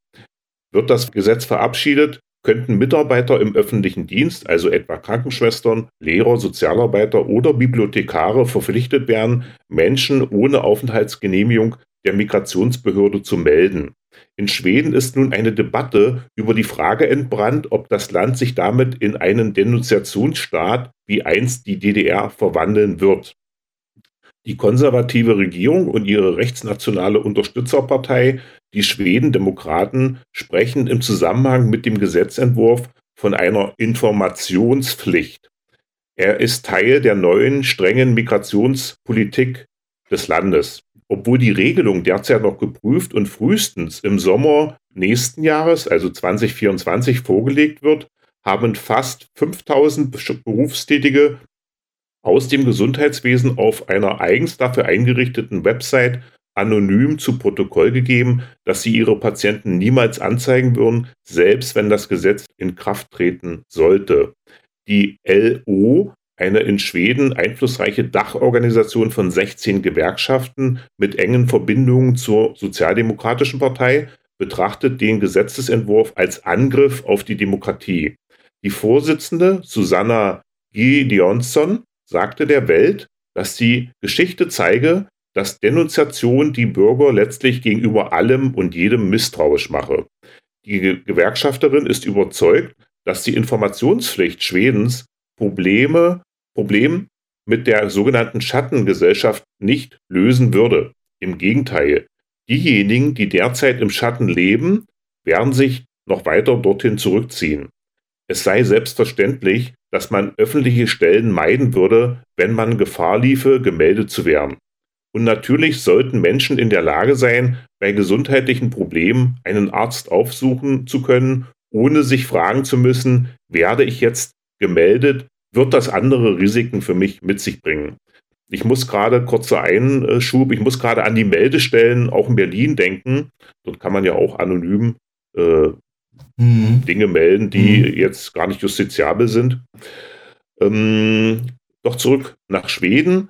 Wird das Gesetz verabschiedet, könnten Mitarbeiter im öffentlichen Dienst, also etwa Krankenschwestern, Lehrer, Sozialarbeiter oder Bibliothekare, verpflichtet werden, Menschen ohne Aufenthaltsgenehmigung der Migrationsbehörde zu melden. In Schweden ist nun eine Debatte über die Frage entbrannt, ob das Land sich damit in einen Denunziationsstaat wie einst die DDR verwandeln wird. Die konservative Regierung und ihre rechtsnationale Unterstützerpartei die Schweden-Demokraten sprechen im Zusammenhang mit dem Gesetzentwurf von einer Informationspflicht. Er ist Teil der neuen strengen Migrationspolitik des Landes. Obwohl die Regelung derzeit noch geprüft und frühestens im Sommer nächsten Jahres, also 2024, vorgelegt wird, haben fast 5000 Berufstätige aus dem Gesundheitswesen auf einer eigens dafür eingerichteten Website anonym zu Protokoll gegeben, dass sie ihre Patienten niemals anzeigen würden, selbst wenn das Gesetz in Kraft treten sollte. Die LO, eine in Schweden einflussreiche Dachorganisation von 16 Gewerkschaften mit engen Verbindungen zur Sozialdemokratischen Partei, betrachtet den Gesetzesentwurf als Angriff auf die Demokratie. Die Vorsitzende Susanna Gideonsson sagte der Welt, dass die Geschichte zeige, dass Denunziation die Bürger letztlich gegenüber allem und jedem misstrauisch mache. Die Gewerkschafterin ist überzeugt, dass die Informationspflicht Schwedens Probleme, Problem mit der sogenannten Schattengesellschaft nicht lösen würde. Im Gegenteil, diejenigen, die derzeit im Schatten leben, werden sich noch weiter dorthin zurückziehen. Es sei selbstverständlich, dass man öffentliche Stellen meiden würde, wenn man Gefahr liefe, gemeldet zu werden. Und natürlich sollten Menschen in der Lage sein, bei gesundheitlichen Problemen einen Arzt aufsuchen zu können, ohne sich fragen zu müssen, werde ich jetzt gemeldet, wird das andere Risiken für mich mit sich bringen. Ich muss gerade, kurzer Einschub, ich muss gerade an die Meldestellen auch in Berlin denken. Dort kann man ja auch anonym äh, mhm. Dinge melden, die mhm. jetzt gar nicht justiziabel sind. Ähm, Doch zurück nach Schweden.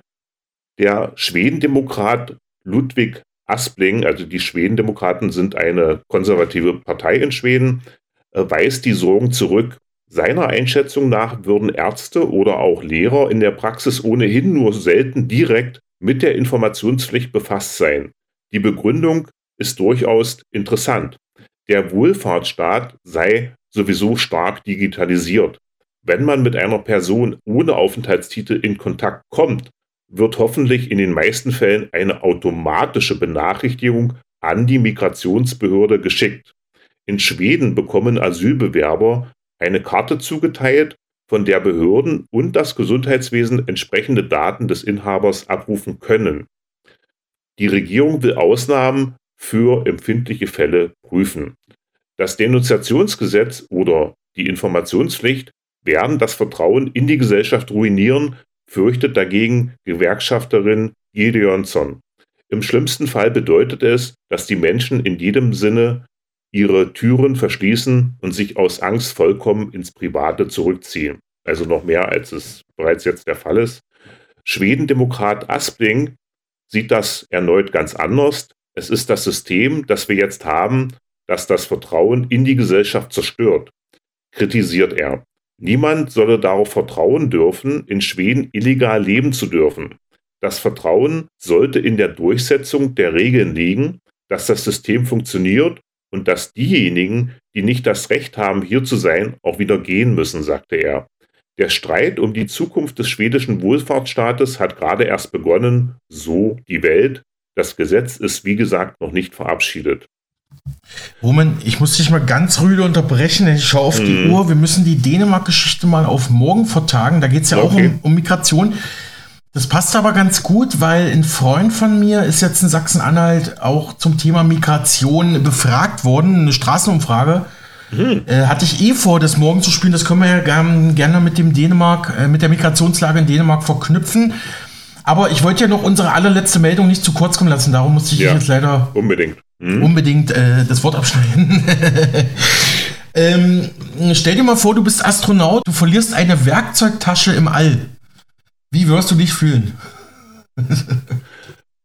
Der Schwedendemokrat Ludwig Aspling, also die Schwedendemokraten sind eine konservative Partei in Schweden, äh, weist die Sorgen zurück. Seiner Einschätzung nach würden Ärzte oder auch Lehrer in der Praxis ohnehin nur selten direkt mit der Informationspflicht befasst sein. Die Begründung ist durchaus interessant. Der Wohlfahrtsstaat sei sowieso stark digitalisiert. Wenn man mit einer Person ohne Aufenthaltstitel in Kontakt kommt, wird hoffentlich in den meisten Fällen eine automatische Benachrichtigung an die Migrationsbehörde geschickt. In Schweden bekommen Asylbewerber eine Karte zugeteilt, von der Behörden und das Gesundheitswesen entsprechende Daten des Inhabers abrufen können. Die Regierung will Ausnahmen für empfindliche Fälle prüfen. Das Denunziationsgesetz oder die Informationspflicht werden das Vertrauen in die Gesellschaft ruinieren, fürchtet dagegen Gewerkschafterin Gideonson. Im schlimmsten Fall bedeutet es, dass die Menschen in jedem Sinne ihre Türen verschließen und sich aus Angst vollkommen ins Private zurückziehen. Also noch mehr, als es bereits jetzt der Fall ist. Schwedendemokrat Aspling sieht das erneut ganz anders. Es ist das System, das wir jetzt haben, das das Vertrauen in die Gesellschaft zerstört, kritisiert er. Niemand solle darauf vertrauen dürfen, in Schweden illegal leben zu dürfen. Das Vertrauen sollte in der Durchsetzung der Regeln liegen, dass das System funktioniert und dass diejenigen, die nicht das Recht haben, hier zu sein, auch wieder gehen müssen, sagte er. Der Streit um die Zukunft des schwedischen Wohlfahrtsstaates hat gerade erst begonnen, so die Welt. Das Gesetz ist, wie gesagt, noch nicht verabschiedet. Roman, ich muss dich mal ganz rüde unterbrechen, ich schaue auf mm. die mhm. Uhr. Wir müssen die Dänemark-Geschichte mal auf morgen vertagen. Da geht es ja okay. auch um, um, Migration. Das passt aber ganz gut, weil ein Freund von mir ist jetzt in Sachsen-Anhalt auch zum Thema Migration befragt worden, eine Straßenumfrage. Äh, hatte ich eh vor, das morgen zu spielen. Das können wir ja gern, gerne mit dem Dänemark, äh, mit der Migrationslage in Dänemark verknüpfen. Aber ich wollte ja noch unsere allerletzte Meldung nicht zu kurz kommen lassen. Darum musste ich ja, jetzt leider unbedingt, mhm. unbedingt äh, das Wort abschneiden. ähm, stell dir mal vor, du bist Astronaut, du verlierst eine Werkzeugtasche im All. Wie wirst du dich fühlen?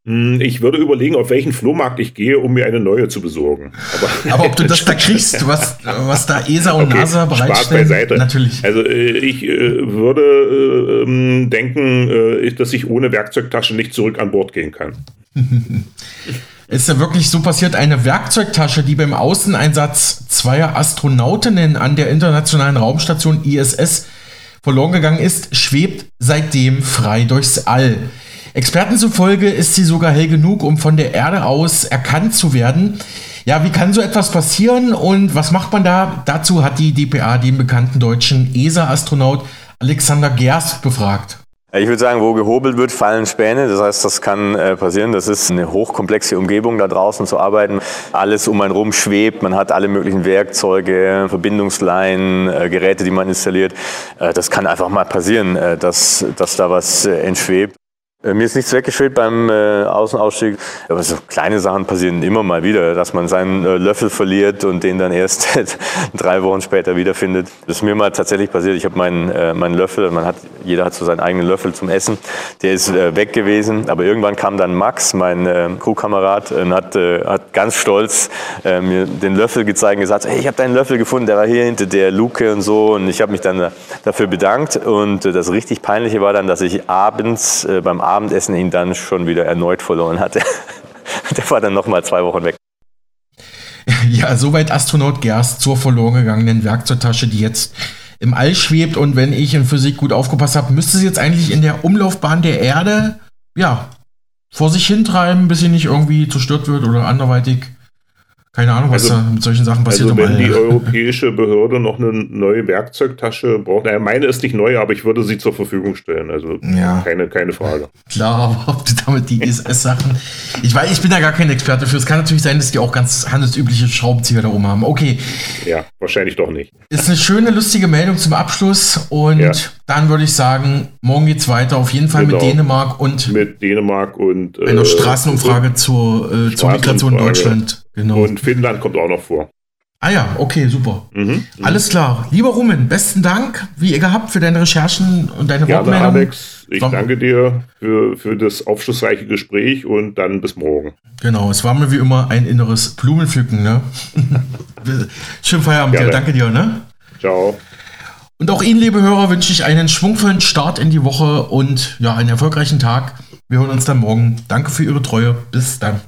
Hm, ich würde überlegen, auf welchen Flohmarkt ich gehe, um mir eine neue zu besorgen. Aber, Aber ob du das da kriegst, was, was da ESA und okay, NASA bereitstellen, beiseite. natürlich. Also äh, ich äh, würde äh, ähm, denken, äh, dass ich ohne Werkzeugtasche nicht zurück an Bord gehen kann. ist ja wirklich so passiert, eine Werkzeugtasche, die beim Außeneinsatz zweier Astronautinnen an der internationalen Raumstation ISS verloren gegangen ist, schwebt seitdem frei durchs All. Experten zufolge ist sie sogar hell genug, um von der Erde aus erkannt zu werden. Ja, wie kann so etwas passieren und was macht man da? Dazu hat die DPA den bekannten deutschen ESA-Astronaut Alexander Gerst befragt. Ich würde sagen, wo gehobelt wird, fallen Späne. Das heißt, das kann äh, passieren. Das ist eine hochkomplexe Umgebung, da draußen zu arbeiten. Alles um einen rum schwebt. Man hat alle möglichen Werkzeuge, Verbindungsleinen, äh, Geräte, die man installiert. Äh, das kann einfach mal passieren, dass, dass da was entschwebt. Äh, mir ist nichts weggeschwebt beim äh, Außenausstieg, aber so kleine Sachen passieren immer mal wieder, dass man seinen äh, Löffel verliert und den dann erst drei Wochen später wiederfindet. Das ist mir mal tatsächlich passiert. Ich habe meinen, äh, meinen Löffel, man hat, jeder hat so seinen eigenen Löffel zum Essen, der ist äh, weg gewesen. Aber irgendwann kam dann Max, mein äh, Crewkamerad, und hat, äh, hat ganz stolz äh, mir den Löffel gezeigt und gesagt, hey, ich habe deinen Löffel gefunden, der war hier hinter der Luke und so. Und ich habe mich dann äh, dafür bedankt. Und äh, das richtig Peinliche war dann, dass ich abends äh, beim Abendessen ihn dann schon wieder erneut verloren hatte. Der war dann nochmal zwei Wochen weg. Ja, soweit Astronaut Gerst zur verloren gegangenen Werkzeugtasche, die jetzt im All schwebt. Und wenn ich in Physik gut aufgepasst habe, müsste sie jetzt eigentlich in der Umlaufbahn der Erde, ja, vor sich hintreiben, bis sie nicht irgendwie zerstört wird oder anderweitig keine Ahnung, was also, da mit solchen Sachen passiert. Also wenn die europäische Behörde noch eine neue Werkzeugtasche braucht, naja, meine ist nicht neu, aber ich würde sie zur Verfügung stellen. Also ja. keine, keine Frage. Klar, aber ob du damit die ISS-Sachen. Ich weiß, ich bin da gar kein Experte für. Es kann natürlich sein, dass die auch ganz handelsübliche Schraubenzieher da oben haben. Okay. Ja, wahrscheinlich doch nicht. Ist eine schöne, lustige Meldung zum Abschluss und ja. dann würde ich sagen, morgen geht's weiter. Auf jeden Fall genau. mit Dänemark und mit Dänemark und einer äh, Straßenumfrage zur, äh, zur Migration in Deutschland. Genau. Und Finnland kommt auch noch vor. Ah ja, okay, super. Mhm, mhm, Alles klar. Lieber Rumen, besten Dank, wie ihr gehabt, für deine Recherchen und deine Gerne, Wortmeldung. Alex. Ich danke dir für, für das aufschlussreiche Gespräch und dann bis morgen. Genau, es war mir wie immer ein inneres Blumenpflücken. Ne? Schönen Feierabend dir, danke dir. Ne? Ciao. Und auch Ihnen, liebe Hörer, wünsche ich einen schwungvollen Start in die Woche und ja, einen erfolgreichen Tag. Wir hören uns dann morgen. Danke für Ihre Treue. Bis dann.